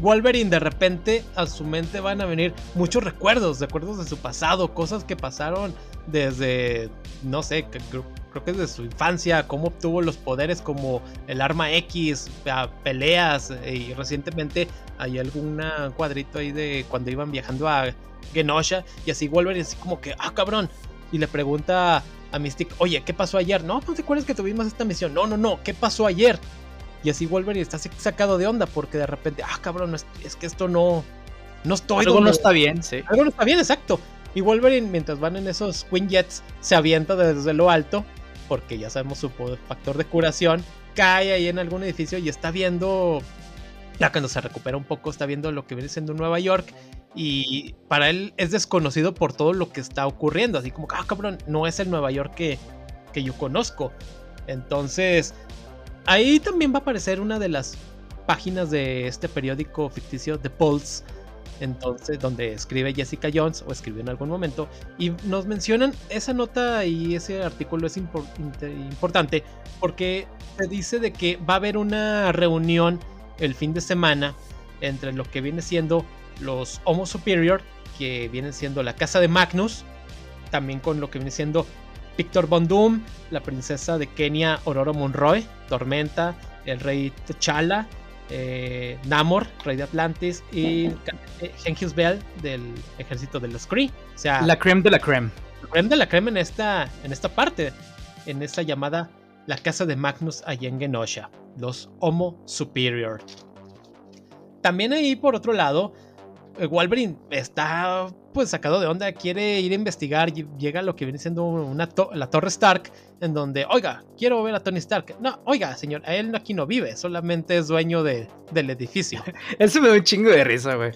Wolverine de repente a su mente van a venir muchos recuerdos, recuerdos de su pasado, cosas que pasaron desde, no sé, creo que desde su infancia, cómo obtuvo los poderes como el arma X, peleas, eh, y recientemente hay algún cuadrito ahí de cuando iban viajando a Genosha, y así Wolverine así como que, ah, cabrón, y le pregunta a Mystic, oye, ¿qué pasó ayer? No, ¿no te acuerdas que tuvimos esta misión? No, no, no, ¿qué pasó ayer? Y así Wolverine está sacado de onda porque de repente, ah, cabrón, es, que esto no, no estoy. Algo no está bien, sí. Algo no está bien, exacto. Y Wolverine, mientras van en esos Jets se avienta desde lo alto porque ya sabemos su factor de curación, cae ahí en algún edificio y está viendo, ya cuando se recupera un poco, está viendo lo que viene siendo Nueva York y para él es desconocido por todo lo que está ocurriendo, así como, ah, cabrón, no es el Nueva York que, que yo conozco. Entonces, ahí también va a aparecer una de las páginas de este periódico ficticio The Pulse entonces donde escribe Jessica Jones o escribió en algún momento y nos mencionan esa nota y ese artículo es importante porque se dice de que va a haber una reunión el fin de semana entre lo que viene siendo los Homo Superior que vienen siendo la casa de Magnus también con lo que viene siendo Victor Von Doom, la princesa de Kenia Aurora Monroy, Tormenta, el rey T'Challa eh, Namor, rey de Atlantis, y Genghis Bell del ejército de los Kree. O sea, la creme de la creme. La creme de la creme en esta, en esta parte, en esta llamada la casa de Magnus allá en Genosha, los Homo Superior. También ahí, por otro lado, Wolverine está pues sacado de onda, quiere ir a investigar, llega a lo que viene siendo una la Torre Stark, en donde, oiga, quiero ver a Tony Stark. No, oiga, señor, él aquí no vive, solamente es dueño de, del edificio. Eso me da un chingo de risa, güey.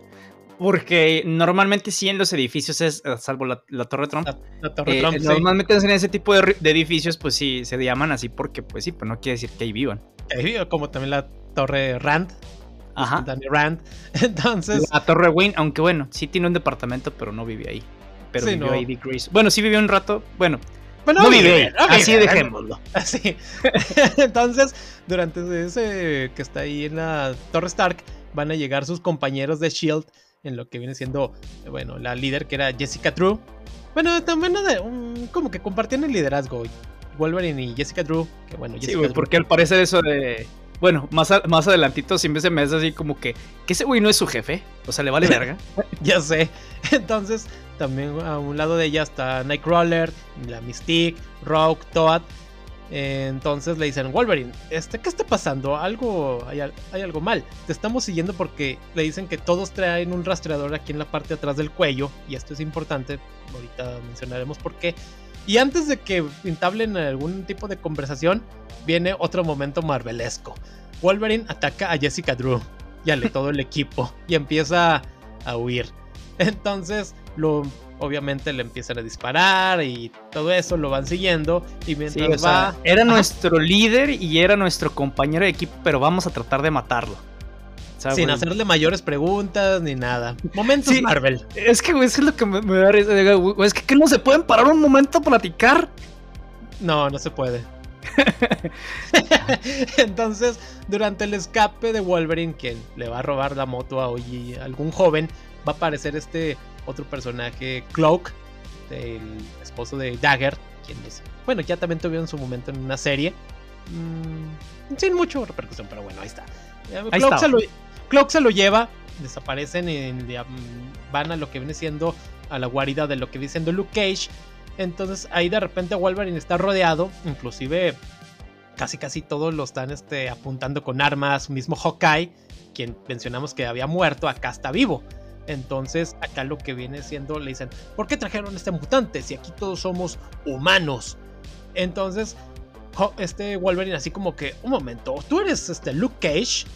Porque normalmente sí en los edificios es, eh, salvo la, Torre Trump. La, Torre eh, Trump, Normalmente en ese tipo de, edificios, pues sí, se llaman así porque, pues sí, pero no quiere decir que ahí vivan. ahí vivan, como también la Torre Rand. Ajá. Danny Rand. Entonces. La Torre Wayne, aunque bueno, sí tiene un departamento, pero no vive ahí. Pero Sí, vivió no. ahí Dick Grayson. Bueno, sí vivió un rato. Bueno, Bueno, no vive, vive ahí. no vive, Así dejémoslo. Así. Entonces, durante ese que está ahí en la Torre Stark, van a llegar sus compañeros de Shield en lo que viene siendo, bueno, la líder que era Jessica Drew. Bueno, también de, un- como que compartían el liderazgo. Wolverine y Jessica Drew, que bueno, Sí, güey, porque al parecer eso de. Bueno, más, a- más adelantito siempre se me hace así como que. Que ese güey no es su jefe. O sea, le vale verga. Ya sé. Entonces, también a un lado de ella está Nightcrawler, la Mystique, Rogue, Toad. Entonces le dicen, Wolverine, este, ¿qué está pasando? Algo, hay, hay algo mal. Te estamos siguiendo porque le dicen que todos traen un rastreador aquí en la parte de atrás del cuello. Y esto es importante. Ahorita mencionaremos por qué. Y antes de que entablen algún tipo de conversación, viene otro momento marvelesco. Wolverine ataca a Jessica Drew y a todo el equipo y empieza a huir. Entonces, lo, obviamente le empiezan a disparar y todo eso lo van siguiendo. Y Sí, mientras sea, va. era nuestro líder y era nuestro compañero de equipo, pero vamos a tratar de matarlo. Sea, Sin güey, hacerle mayores preguntas ni nada. Momentos Sí. Marvel. Es que, güey, eso es lo que me, me da risa. Es que, ¿qué no se pueden parar un momento a platicar. No, no se puede. Entonces, durante el escape de Wolverine, quien le va a robar la moto a Oji, algún joven, va a aparecer este otro personaje, Cloak, el esposo de Dagger, quien es, bueno, ya también tuvieron su momento en una serie. Mm, sin mucho repercusión, pero bueno, ahí está. Eh, Ahí Cloak, está. se lo, Cloak se lo lleva, desaparecen y van a lo que viene siendo a la guarida de lo que viene siendo Luke Cage. Entonces ahí de repente Wolverine está rodeado, inclusive casi casi todos lo están este, apuntando con armas, mismo Hawkeye, quien mencionamos que había muerto, acá está vivo. Entonces acá lo que viene siendo, le dicen, ¿por qué trajeron este mutante si aquí todos somos humanos? Entonces este Wolverine así como que, un momento, tú eres este Luke Cage.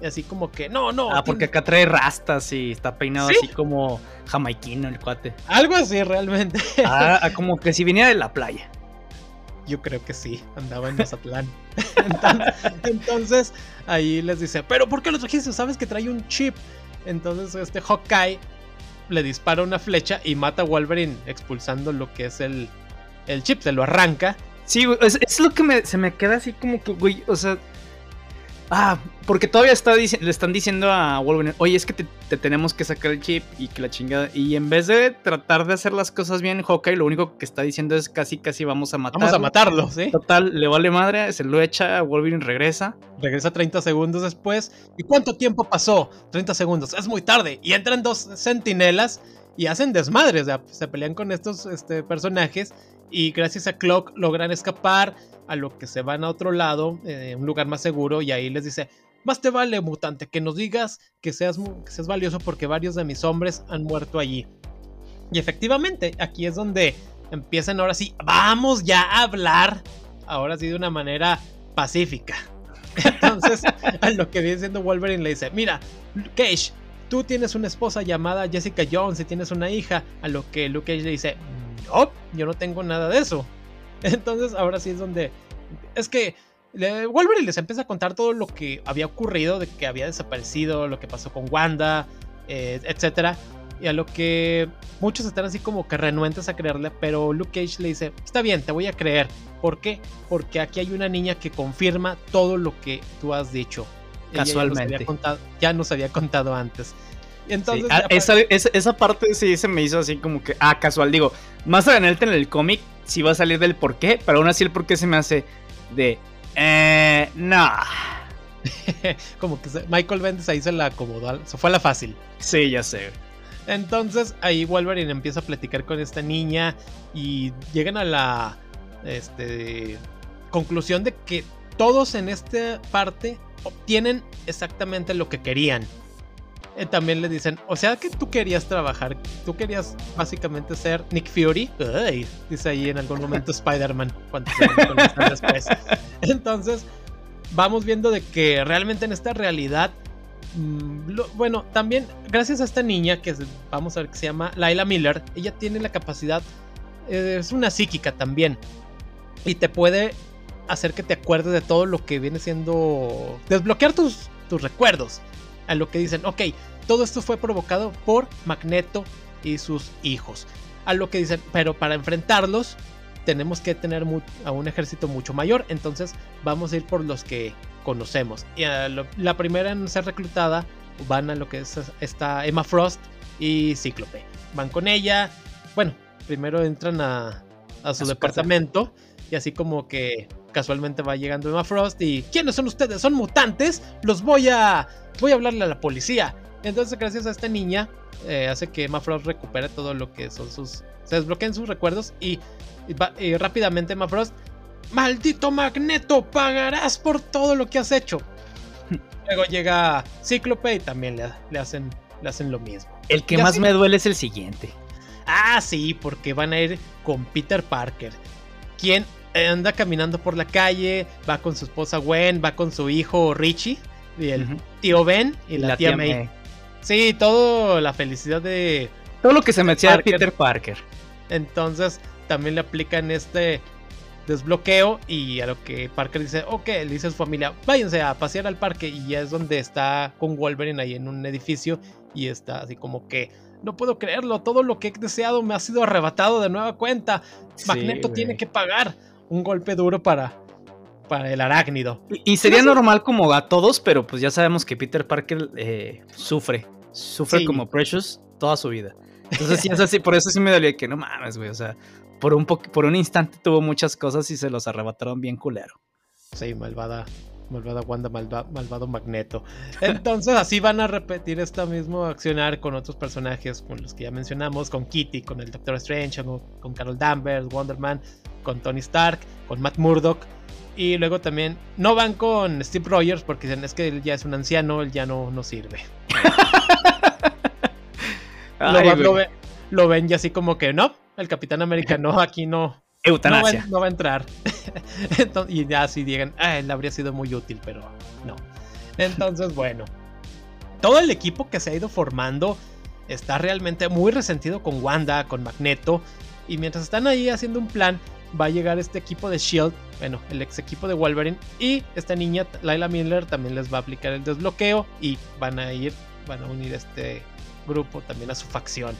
Y así como que, no, no. Ah, porque acá trae rastas y está peinado ¿Sí? así como jamaiquino el cuate. Algo así realmente. Ah, ah, como que si viniera de la playa. Yo creo que sí, andaba en Mazatlán. Entonces, entonces, ahí les dice, pero ¿por qué lo trajiste? Sabes que trae un chip. Entonces este Hawkeye le dispara una flecha y mata a Wolverine expulsando lo que es el, el chip, se lo arranca. Sí, es, es lo que me- se me queda así como que, güey, o sea. Ah, porque todavía está le están diciendo a Wolverine, oye, es que te, te tenemos que sacar el chip y que la chingada. Y en vez de tratar de hacer las cosas bien, Hawkeye lo único que está diciendo es casi, casi vamos a matarlo. Vamos a matarlo, ¿sí? Total, le vale madre, se lo echa, Wolverine regresa. Regresa 30 segundos después. ¿Y cuánto tiempo pasó? 30 segundos. Es muy tarde. Y entran dos sentinelas y hacen desmadres. O sea, se pelean con estos este, personajes. Y gracias a Clock logran escapar a lo que se van a otro lado, eh, un lugar más seguro. Y ahí les dice: Más te vale, mutante, que nos digas que seas, que seas valioso porque varios de mis hombres han muerto allí. Y efectivamente, aquí es donde empiezan ahora sí. Vamos ya a hablar. Ahora sí de una manera pacífica. Entonces, a lo que viene siendo Wolverine le dice, mira, Cage, tú tienes una esposa llamada Jessica Jones y tienes una hija. A lo que Luke Cage le dice, no, yo no tengo nada de eso. Entonces, ahora sí es donde... Es que Wolverine les empieza a contar todo lo que había ocurrido, de que había desaparecido, lo que pasó con Wanda, eh, etcétera. Y a lo que muchos están así como que renuentes a creerle, pero Luke Cage le dice, está bien, te voy a creer. ¿Por qué? Porque aquí hay una niña que confirma todo lo que tú has dicho. Ella ya nos Casualmente. contado- Ya nos había contado antes. Entonces, Sí, ah, esa, esa parte sí se me hizo así como que, ah, casual. Digo, más adelante en el cómic sí va a salir del por qué, pero aún así el por qué se me hace de, eh, no. como que Michael Bendis ahí se la acomodó, se fue a la fácil. Sí, ya sé. Entonces ahí Wolverine empieza a platicar con esta niña y llegan a la este, conclusión de que todos en esta parte obtienen exactamente lo que querían. Eh, también le dicen, o sea que tú querías trabajar, tú querías básicamente ser Nick Fury. Ay, dice ahí en algún momento Spider-Man, cuando después. Entonces, vamos viendo de que realmente en esta realidad Mm, lo- bueno, también gracias a esta niña que vamos a ver que se llama Laila Miller, ella tiene la capacidad, eh, es una psíquica también, y te puede hacer que te acuerdes de todo lo que viene siendo desbloquear tus, tus recuerdos. A lo que dicen, ok, todo esto fue provocado por Magneto y sus hijos. A lo que dicen, pero para enfrentarlos tenemos que tener a un ejército mucho mayor, entonces vamos a ir por los que conocemos. Y la primera en ser reclutada van a lo que es esta Emma Frost y Cíclope. Van con ella, bueno, primero entran a, su, departamento y así como que casualmente va llegando Emma Frost y ¿quiénes son ustedes? ¿Son mutantes? Los voy a voy a hablarle a la policía. Entonces gracias a esta niña eh, hace que Emma Frost recupere todo lo que son sus se desbloqueen sus recuerdos y, rápidamente Emma Frost maldito Magneto pagarás por todo lo que has hecho. Luego llega Cíclope y también le, le hacen le hacen lo mismo. El que más me duele es el siguiente. Ah, sí, porque van a ir con Peter Parker, quien anda caminando por la calle, va con su esposa Gwen, va con su hijo Richie, y el tío Ben y la, tía, May. Sí, todo la felicidad de... Todo lo que se metía de Peter Parker. Entonces también le aplican este desbloqueo y a lo que Parker dice, ok, le dice a su familia, váyanse a pasear al parque y ya es donde está con Wolverine ahí en un edificio y está así como que no puedo creerlo, todo lo que he deseado me ha sido arrebatado de nueva cuenta. Magneto tiene que pagar un golpe duro para, para el arácnido. Y, sería normal como a todos, pero pues ya sabemos que Peter Parker eh, sufre, sufre como Precious toda su vida. Entonces sí es así, por eso sí me dolía que no mames, güey, o sea, por un, por un instante tuvo muchas cosas y se los arrebataron bien culero. Sí, malvada Malvada Wanda, malvado Magneto. Entonces así van a repetir este mismo accionar con otros personajes, con los que ya mencionamos, con Kitty, con el Doctor Strange, con, Carol Danvers, Wonder Man, con Tony Stark, con Matt Murdock. Y luego también no van con Steve Rogers porque dicen es que él ya es un anciano, él ya no, no sirve. lo, ven, ya así como que no, el Capitán América no, aquí no, Eutanasia. No va, a entrar. y ya si digan, ah, él habría sido muy útil, pero no. Entonces, bueno. Todo el equipo que se ha ido formando está realmente muy resentido con Wanda, con Magneto. Y mientras están ahí haciendo un plan, va a llegar este equipo de Shield, bueno, el ex equipo de Wolverine. Y esta niña, Laila Miller, también les va a aplicar el desbloqueo. Y van a ir, van a unir este grupo también a su facción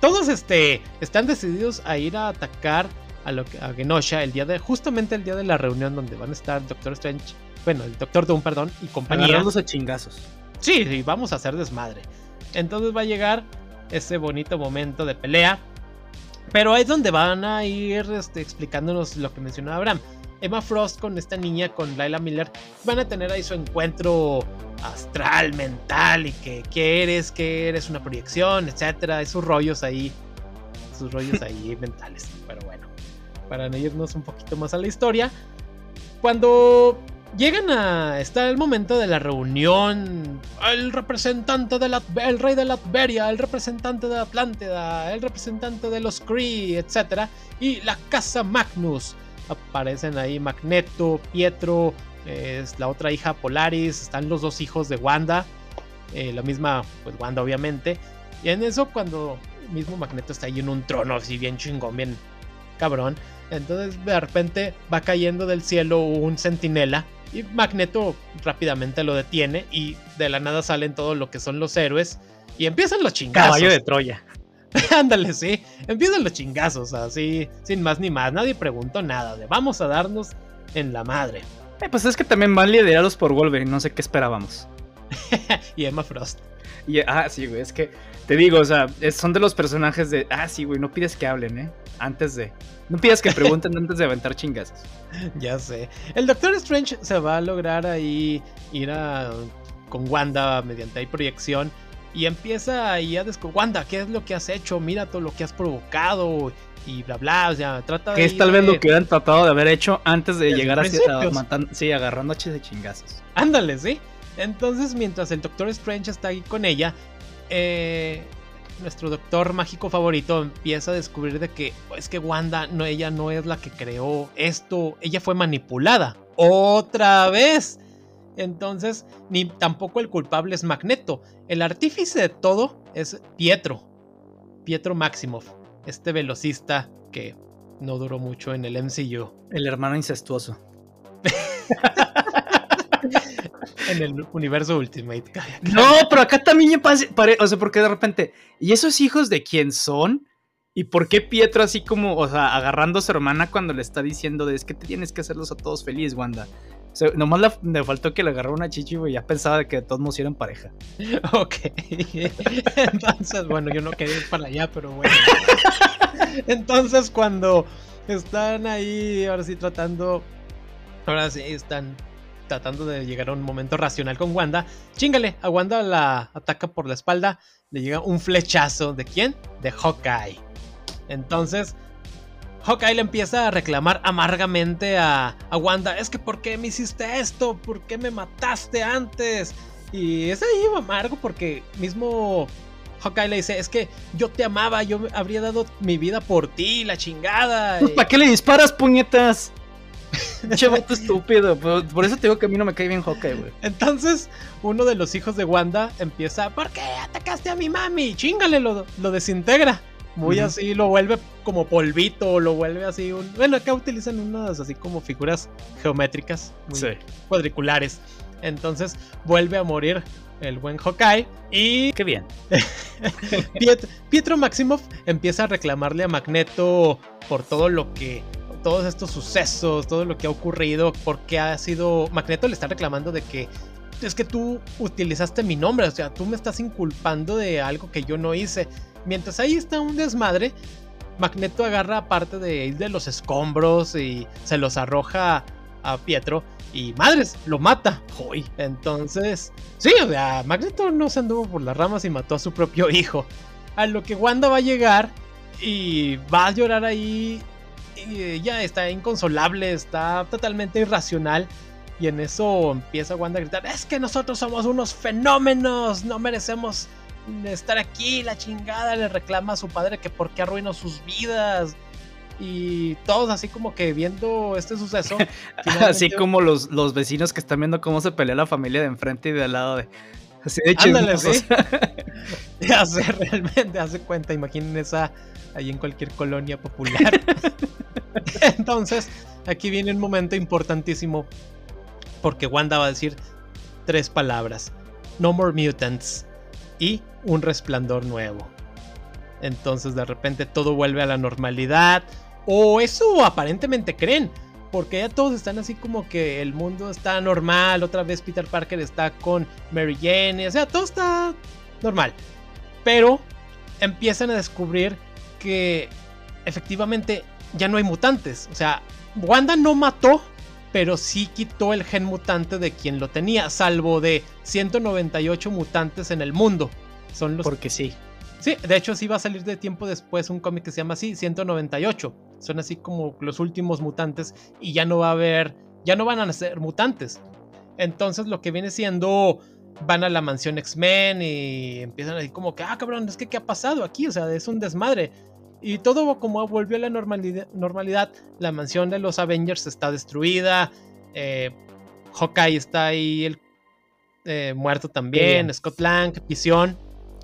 todos este, están decididos a ir a atacar a, lo, a Genosha el día de, justamente el día de la reunión donde van a estar Doctor Strange, bueno, el Doctor Doom, perdón, y compañía. Agarrándose chingazos. Sí, sí, vamos a hacer desmadre. Entonces va a llegar ese bonito momento de pelea. Pero ahí es donde van a ir este, explicándonos lo que mencionaba Abraham. Emma Frost con esta niña, con Laila Miller, van a tener ahí su encuentro astral, mental y que, que eres, que eres una proyección, etcétera, esos rollos ahí, esos rollos ahí mentales. Pero bueno, para irnos un poquito más a la historia, cuando llegan a está el momento de la reunión, el representante de la, el rey de Latveria, el representante de Atlántida, el representante de los Kree, etcétera, y la casa Magnus aparecen ahí Magneto, Pietro, es la otra hija Polaris, están los dos hijos de Wanda, eh, la misma, pues Wanda obviamente. Y en eso cuando mismo Magneto está ahí en un trono así bien chingón, bien cabrón. Entonces de repente va cayendo del cielo un centinela y Magneto rápidamente lo detiene y de la nada salen todo lo que son los héroes y empiezan los chingazos. Caballo de Troya. Ándale, sí. Empiezan los chingazos, así, sin más ni más. Nadie preguntó nada de vamos a darnos en la madre. Eh, pues es que también van liderados por Wolverine, no sé qué esperábamos. y Emma Frost. Y, ah, sí, güey, es que te digo, o sea, son de los personajes de. Ah, sí, güey, no pides que hablen, ¿eh? Antes de. No pidas que pregunten antes de aventar chingazos. Ya sé. El Doctor Strange se va a lograr ahí ir a. con Wanda mediante ahí proyección y empieza ahí a descubrir, Wanda, ¿qué es lo que has hecho? Mira todo lo que has provocado y bla bla, o sea, trata de... Que es tal vez lo que hubieran tratado de haber hecho antes de llegar a, matando, sí, agarrando H de chingazos. Ándale, sí. Entonces, mientras el Doctor Strange está ahí con ella, eh, nuestro doctor mágico favorito empieza a descubrir de que es que Wanda no ella no es la que creó esto, ella fue manipulada otra vez. Entonces, ni tampoco el culpable es Magneto. El artífice de todo es Pietro. Pietro Maximoff, este velocista que no duró mucho en el MCU. El hermano incestuoso. en el universo Ultimate. No, pero acá también pasa, o sea, porque de repente, ¿y esos hijos de quién son? ¿Y por qué Pietro así como, o sea, agarrando a su hermana cuando le está diciendo de es que tienes que hacerlos a todos felices, Wanda? O sea, nomás le, faltó que le agarró una chichi, y ya pensaba que todos nos eran pareja. Ok. Entonces, bueno, yo no quería ir para allá, pero bueno. Entonces, cuando están ahí, ahora sí tratando, ahora sí están tratando de llegar a un momento racional con Wanda, chingale, a Wanda la ataca por la espalda, le llega un flechazo, ¿de quién? De Hawkeye. Entonces, Hawkeye le empieza a reclamar amargamente a, Wanda, es que ¿por qué me hiciste esto? ¿Por qué me mataste antes? Y es ahí amargo porque mismo Hawkeye le dice, es que yo te amaba, yo habría dado mi vida por ti, la chingada. Pues, ¿Para qué le disparas, puñetas? Che estúpido. Por, eso te digo que a mí no me cae bien Hawkeye, güey. Entonces, uno de los hijos de Wanda empieza, ¿por qué atacaste a mi mami? Chingale, lo, lo desintegra muy así, lo vuelve como polvito, lo vuelve así. bueno, acá utilizan unas así como figuras geométricas, muy cuadriculares. Entonces vuelve a morir el buen Hawkeye y... ¡Qué bien! Pietro, Maximoff empieza a reclamarle a Magneto por todo lo que... Todos estos sucesos, todo lo que ha ocurrido, porque ha sido... Magneto le está reclamando de que es que tú utilizaste mi nombre, o sea, tú me estás inculpando de algo que yo no hice. Mientras ahí está un desmadre, Magneto agarra parte de, de los escombros y se los arroja a Pietro y madres, lo mata. Hoy. Entonces, sí, o sea, Magneto no se anduvo por las ramas y mató a su propio hijo. A lo que Wanda va a llegar y va a llorar ahí. Y ya está inconsolable, está totalmente irracional. Y en eso empieza Wanda a gritar: Es que nosotros somos unos fenómenos, no merecemos estar aquí, la chingada, le reclama a su padre que por qué arruinó sus vidas. Y todos así como que viendo este suceso. así como los, los vecinos que están viendo cómo se pelea la familia de enfrente y de al lado de... Así de Ándale, ¿sí? hace realmente, hace cuenta, imaginen esa ahí en cualquier colonia popular. Entonces, aquí viene un momento importantísimo porque Wanda va a decir tres palabras. No more mutants y un resplandor nuevo. Entonces de repente todo vuelve a la normalidad. O eso aparentemente creen. Porque ya todos están así como que el mundo está normal. Otra vez Peter Parker está con Mary Jane. O sea, todo está normal. Pero empiezan a descubrir que efectivamente ya no hay mutantes. O sea, Wanda no mató, pero sí quitó el gen mutante de quien lo tenía, salvo de 198 mutantes en el mundo. Son los... Porque sí. Sí, de hecho sí va a salir de tiempo después un cómic que se llama así, 198. Son así como los últimos mutantes y ya no va a haber, ya no van a ser mutantes. Entonces lo que viene siendo, van a la mansión X-Men y empiezan así como que, ah, cabrón, es que ¿qué ha pasado aquí? O sea, es un desmadre. Y todo como volvió a la normalidad, la mansión de los Avengers está destruida, eh, Hawkeye está ahí el, eh, muerto también, Scott Lang, Visión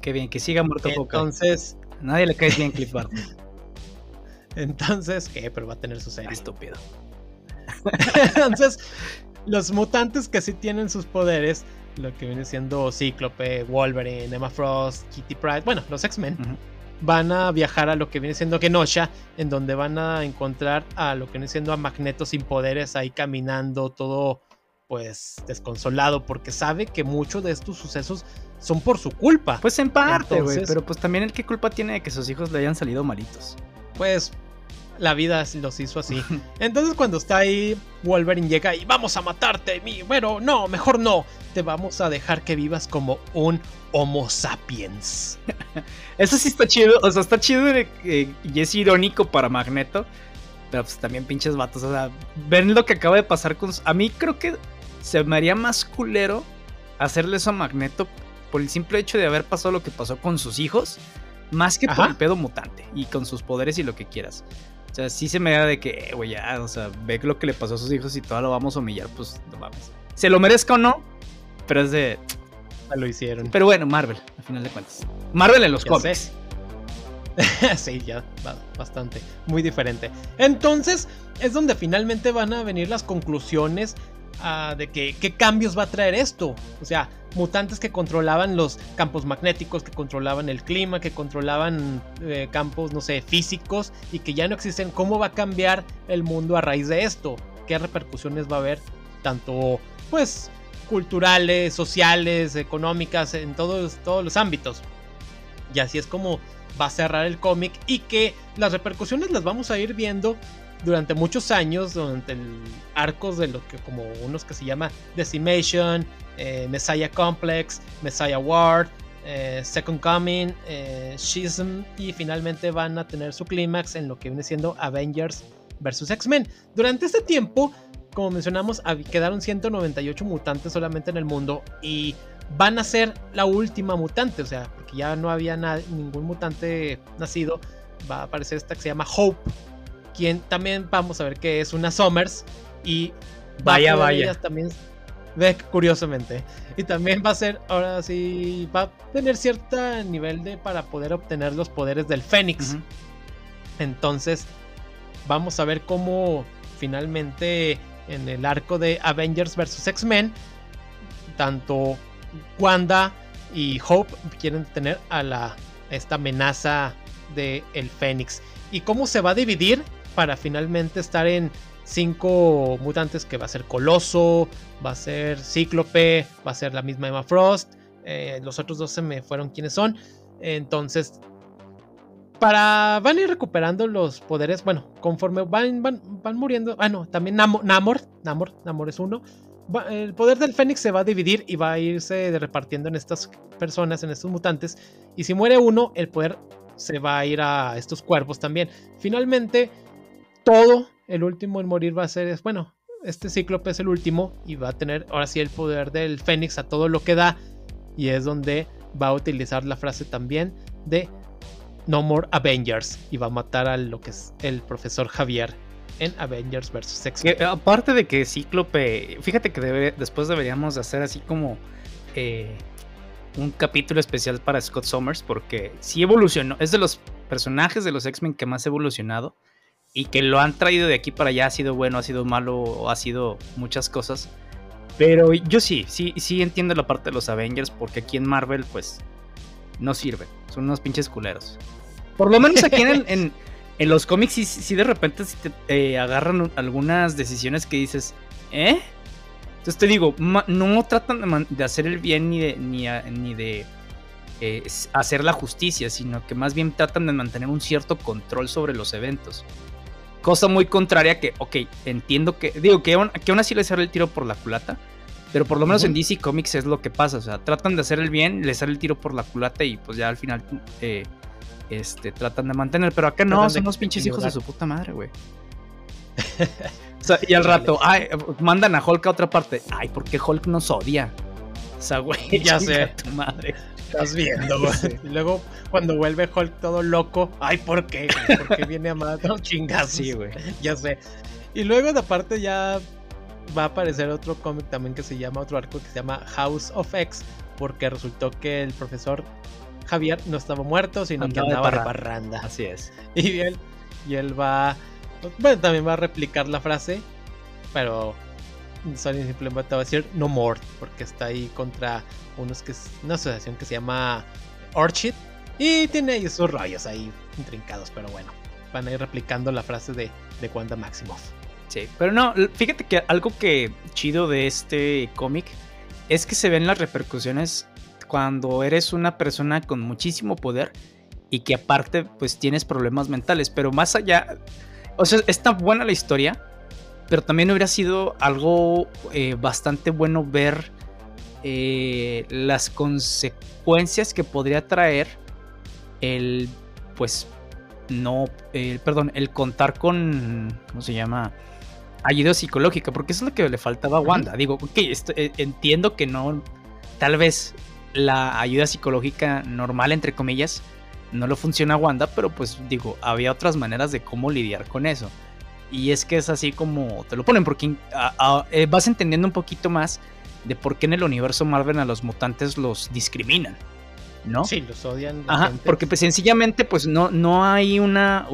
Qué bien, que siga muerto Entonces. Nadie le cae bien Cliff Barton. Entonces, ¿qué? Pero va a tener su serie. Estúpido. Entonces, los mutantes que sí tienen sus poderes, lo que viene siendo Cíclope, Wolverine, Emma Frost, Kitty Pryde, bueno, los X-Men, van a viajar a lo que viene siendo Kenosha, en donde van a encontrar a lo que viene siendo a Magneto sin poderes ahí caminando, todo pues desconsolado, porque sabe que muchos de estos sucesos son por su culpa. Pues en parte, güey. Pero pues también el que culpa tiene de que sus hijos le hayan salido malitos. Pues la vida los hizo así. Entonces cuando está ahí, Wolverine llega y vamos a matarte. Mi, bueno, no, mejor no. Te vamos a dejar que vivas como un Homo sapiens. Eso sí está chido. O sea, está chido y es irónico para Magneto. Pero pues también pinches vatos. O sea, ven lo que acaba de pasar con... A mí creo que se me haría más culero hacerle eso a Magneto por el simple hecho de haber pasado lo que pasó con sus hijos, más que por el pedo mutante y con sus poderes y lo que quieras. O sea, sí se me da de que, eh, güey, ya, o sea, ve lo que le pasó a sus hijos y todo lo vamos a humillar, pues no vamos. Se lo merezca o no, pero es de. lo hicieron. Pero bueno, Marvel, al final de cuentas. Marvel en los cómics. sí, ya, bastante. Muy diferente. Entonces, es donde finalmente van a venir las conclusiones de que, qué cambios va a traer esto. O sea, mutantes que controlaban los campos magnéticos, que controlaban el clima, que controlaban eh, campos, no sé, físicos y que ya no existen. ¿Cómo va a cambiar el mundo a raíz de esto? ¿Qué repercusiones va a haber? Tanto, pues, culturales, sociales, económicas, en todos, todos los ámbitos. Y así es como va a cerrar el cómic y que las repercusiones las vamos a ir viendo durante muchos años, durante el arcos de lo que como unos que se llama Decimation, eh, Messiah Complex, Messiah Ward, eh, Second Coming, eh, Schism y finalmente van a tener su clímax en lo que viene siendo Avengers vs X-Men. Durante este tiempo, como mencionamos, quedaron 198 mutantes solamente en el mundo y van a ser la última mutante, o sea, porque ya no había ningún mutante nacido, va a aparecer esta que se llama Hope, quien también vamos a ver que es una Summers y vaya vaya. también ve curiosamente. Y también va a ser ahora sí va a tener cierto nivel de para poder obtener los poderes del Fénix. Entonces vamos a ver cómo finalmente en el arco de Avengers vs X-Men tanto Wanda y Hope quieren tener a la esta amenaza de el Fénix. Y cómo se va a dividir para finalmente estar en cinco mutantes que va a ser Coloso, va a ser Cíclope, va a ser la misma Emma Frost, eh, los otros dos se me fueron quienes son, entonces para van a ir recuperando los poderes, bueno, conforme van, van, van muriendo, ah no, también Namor, Namor, Namor, Namor es uno, el poder del Fénix se va a dividir y va a irse repartiendo en estas personas, en estos mutantes. Y si muere uno, el poder se va a ir a estos cuerpos también. Finalmente, todo el último en morir va a ser, bueno, este cíclope es el último y va a tener ahora sí el poder del Fénix a todo lo que da. Y es donde va a utilizar la frase también de No More Avengers y va a matar a lo que es el profesor Javier en Avengers vs. X-Men. Aparte de que Cíclope, fíjate que después deberíamos hacer así como eh, un capítulo especial para Scott Summers porque sí evolucionó, es de los personajes de los X-Men que más ha evolucionado y que lo han traído de aquí para allá, ha sido bueno, ha sido malo, ha sido muchas cosas. Pero yo sí, sí, sí entiendo la parte de los Avengers porque aquí en Marvel pues no sirven, son unos pinches culeros. Por lo menos aquí en, en los cómics sí, de repente te, eh, agarran algunas decisiones que dices, ¿eh? Entonces te digo, no tratan de, hacer el bien ni de, ni, ni de eh, hacer la justicia, sino que más bien tratan de mantener un cierto control sobre los eventos. Cosa muy contraria que, ok, entiendo que, digo, que aún, que aún así les sale el tiro por la culata, pero por lo menos en DC Comics es lo que pasa, o sea, tratan de hacer el bien, les sale el tiro por la culata y pues ya al final eh, este, tratan de mantener, pero acá no, son los pinches hijos de su puta madre, güey. o sea, y al rato, ay, mandan a Hulk a otra parte. Ay, ¿por qué Hulk nos odia? O sea, güey, ya sé. Tu madre. Estás viendo, güey. Y luego, cuando vuelve Hulk todo loco, ay, ¿por qué? ¿Por qué viene a matar chingazos? Sí, güey. Ya sé. Y luego, de aparte, ya va a aparecer otro cómic también que se llama, otro arco que se llama House of X, porque resultó que el profesor Javier no estaba muerto, sino que andaba de parranda. Así es. Y él, y él va. Bueno, también va a replicar la frase, pero Sony simplemente va a decir no more, porque está ahí contra unos que es una asociación que se llama Orchid. Y tiene ahí sus rollos ahí intrincados, pero bueno, van a ir replicando la frase de, de Wanda Maximoff. Sí, pero no, fíjate que algo que chido de este cómic es que se ven las repercusiones cuando eres una persona con muchísimo poder y que aparte pues tienes problemas mentales, pero más allá, o sea, está buena la historia, pero también hubiera sido algo eh, bastante bueno ver eh, las consecuencias que podría traer el, pues, no, perdón, el contar con, ¿cómo se llama? Ayuda psicológica, porque eso es lo que le faltaba a Wanda. Digo, ok, eh, entiendo que no, tal vez la ayuda psicológica normal, entre comillas, no lo funciona a Wanda, pero pues digo, había otras maneras de cómo lidiar con eso. Y es que es así como te lo ponen, porque eh, vas entendiendo un poquito más de por qué en el universo Marvel a los mutantes los discriminan, ¿no? Sí, los odian. Ajá, porque pues sencillamente pues no, no hay una...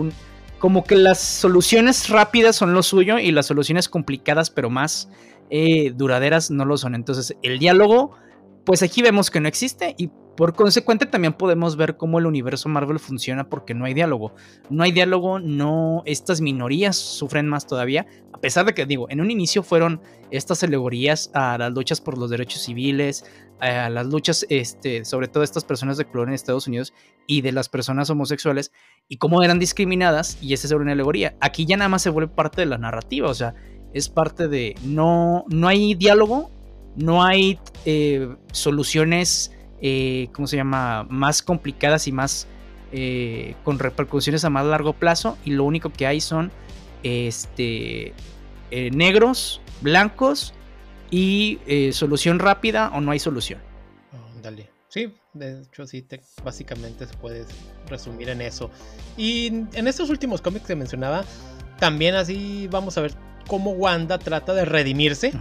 como que las soluciones rápidas son lo suyo y las soluciones complicadas pero más eh, duraderas no lo son. Entonces, el diálogo, pues aquí vemos que no existe y por consecuente también podemos ver cómo el universo Marvel funciona porque no hay diálogo. No hay diálogo, no estas minorías sufren más todavía, a pesar de que digo, en un inicio fueron estas alegorías a las luchas por los derechos civiles, a las luchas este, sobre todo estas personas de color en Estados Unidos y de las personas homosexuales y cómo eran discriminadas y esa es una alegoría. Aquí ya nada más se vuelve parte de la narrativa, o sea, es parte de no no hay diálogo, no hay eh, soluciones eh, ¿cómo se llama?, más complicadas y más eh, con repercusiones a más largo plazo y lo único que hay son este, eh, negros, blancos y solución rápida o no hay solución. dale. Sí, de hecho sí, básicamente se puede resumir en eso. Y en estos últimos cómics que mencionaba, también así vamos a ver cómo Wanda trata de redimirse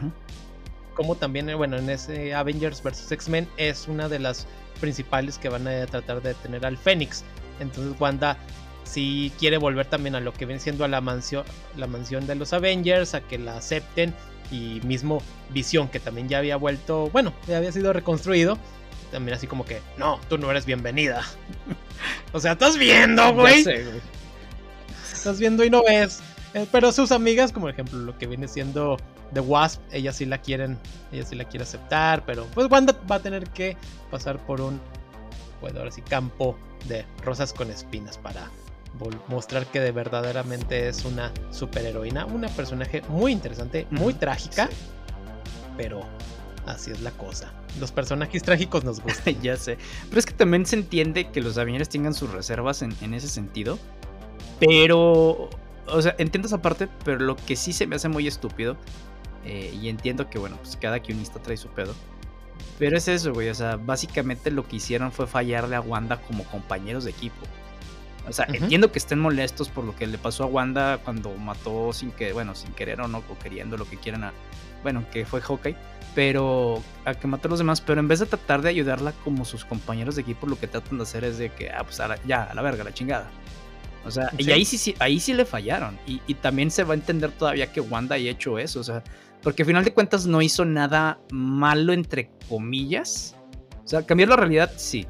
como también, eh, bueno, en ese Avengers vs. X-Men es una de las principales que van a tratar de tener al Fénix. Entonces Wanda si quiere volver también a lo que viene siendo a la mansión, la mansión de los Avengers, a que la acepten y mismo Visión que también ya había vuelto, bueno, ya había sido reconstruido, también así como que, no, tú no eres bienvenida. o sea, estás viendo, güey. Estás viendo y no ves. Eh, pero sus amigas, como ejemplo lo que viene siendo The Wasp, ella sí la quieren, ella sí la quiere aceptar, pero pues Wanda va a tener que pasar por un, bueno, ahora sí, campo de rosas con espinas para mostrar que de verdaderamente es una superheroína, una personaje muy interesante, muy trágica, pero así es la cosa. Los personajes trágicos nos gustan. ya sé. Pero es que también se entiende que los Avengers tengan sus reservas en, en ese sentido. Pero, o sea, entiendo esa parte, pero lo que sí se me hace muy estúpido eh, y entiendo que, bueno, pues cada guionista trae su pedo. Pero es eso, güey. O sea, básicamente lo que hicieron fue fallarle a Wanda como compañeros de equipo. O sea, entiendo que estén molestos por lo que le pasó a Wanda cuando mató sin que, bueno, sin querer o no, o queriendo lo que quieran a. Bueno, que fue Hawkeye. Pero a que mató a los demás. Pero en vez de tratar de ayudarla como sus compañeros de equipo, lo que tratan de hacer es de que, ah, pues ya, a la verga, la chingada. O sea, y ahí sí, ahí sí le fallaron. Y, y, también se va a entender todavía que Wanda haya hecho eso. O sea, porque al final de cuentas no hizo nada malo, entre comillas. O sea, cambiar la realidad, sí.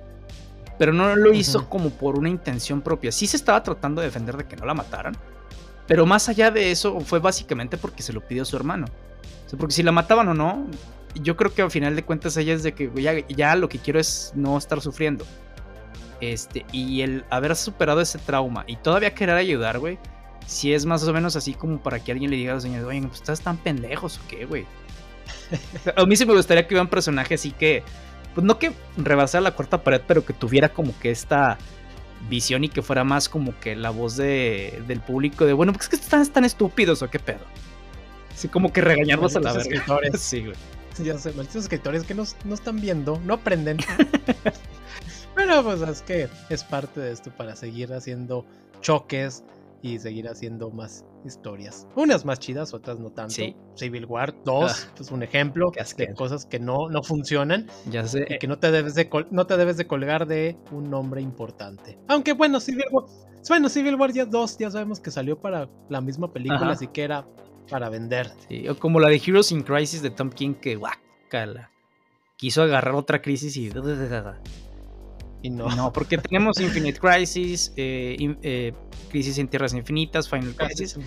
Pero no lo hizo como por una intención propia. Sí se estaba tratando de defender de que no la mataran. Pero más allá de eso, fue básicamente porque se lo pidió su hermano. O sea, porque si la mataban o no, yo creo que al final de cuentas ella es de que ya, ya lo que quiero es no estar sufriendo. Este, y el haber superado ese trauma y todavía querer ayudar, güey si es más o menos así como para que alguien le diga a los señores, oye, pues estás tan pendejos o qué, güey. a mí sí me gustaría que hubiera un personaje así que, pues no que rebasara la cuarta pared, pero que tuviera como que esta visión y que fuera más como que la voz de, del público de, bueno, pues es que están tan estúpidos o qué pedo. Así como que regañarnos a la verga. Escritores. Sí, güey. Ya sé, malditos escritores que no, no están viendo, no aprenden. pero pues es que es parte de esto para seguir haciendo choques, y seguir haciendo más historias. Unas más chidas, otras no tanto. Civil War 2 ah, pues un ejemplo de cosas que no, no funcionan. Ya sé. Y que no te, debes de no te debes de colgar de un nombre importante. Aunque bueno, Civil War, bueno, Civil War 2 ya sabemos que salió para la misma película, así que era para vender. Sí, o como la de Heroes in Crisis de Tom King, que guacala. Quiso agarrar otra crisis y y no. No, porque tenemos Infinite Crisis, eh, eh, Crisis en Tierras Infinitas, Final Crisis.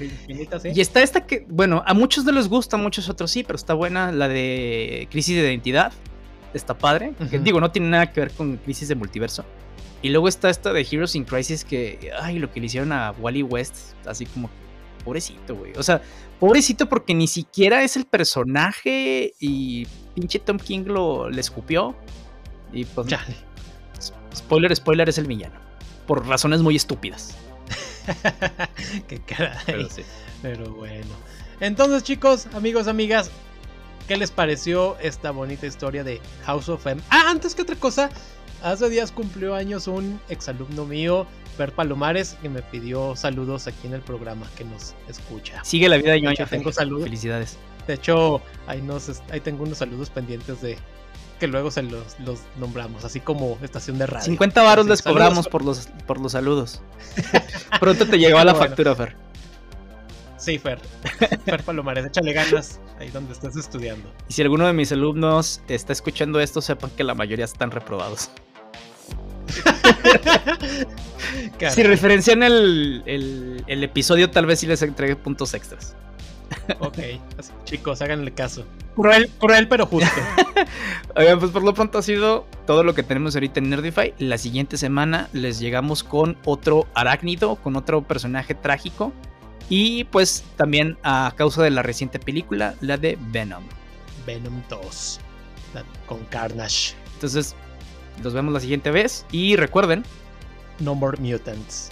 Y está esta que, bueno, a muchos no les gusta, a muchos otros sí, pero está buena la de Crisis de Identidad. Está padre. que, digo, no tiene nada que ver con Crisis de Multiverso. Y luego está esta de Heroes in Crisis que, ay, lo que le hicieron a Wally West, así como, pobrecito, güey. O sea, pobrecito porque ni siquiera es el personaje y pinche Tom King lo le escupió. Y pues, Spoiler, spoiler es el villano. Por razones muy estúpidas. Qué caray. Pero, Pero bueno. Entonces, chicos, amigos, amigas, ¿qué les pareció esta bonita historia de House of M? Ah, antes que otra cosa, hace días cumplió años un exalumno mío, Per Palomares, que me pidió saludos aquí en el programa que nos escucha. Sigue la vida, yo tengo saludos. Felicidades. De hecho, ahí, nos, ahí tengo unos saludos pendientes de, que luego se los, nombramos, así como estación de radio. 50 varos les cobramos por los, por los saludos. Pronto te llegaba la factura, Fer. Sí, Fer. Fer Palomares, échale ganas ahí donde estás estudiando. Y si alguno de mis alumnos está escuchando esto, sepan que la mayoría están reprobados. si referencian el, el, episodio, tal vez sí les entregue puntos extras. Ok, chicos, háganle caso. Cruel, cruel pero justo. Oigan, pues por lo pronto ha sido todo lo que tenemos ahorita en Nerdify. La siguiente semana les llegamos con otro arácnido, con otro personaje trágico. Y pues también a causa de la reciente película, la de Venom. Venom 2. Con Carnage. Entonces, nos vemos la siguiente vez. Y recuerden. No more mutants.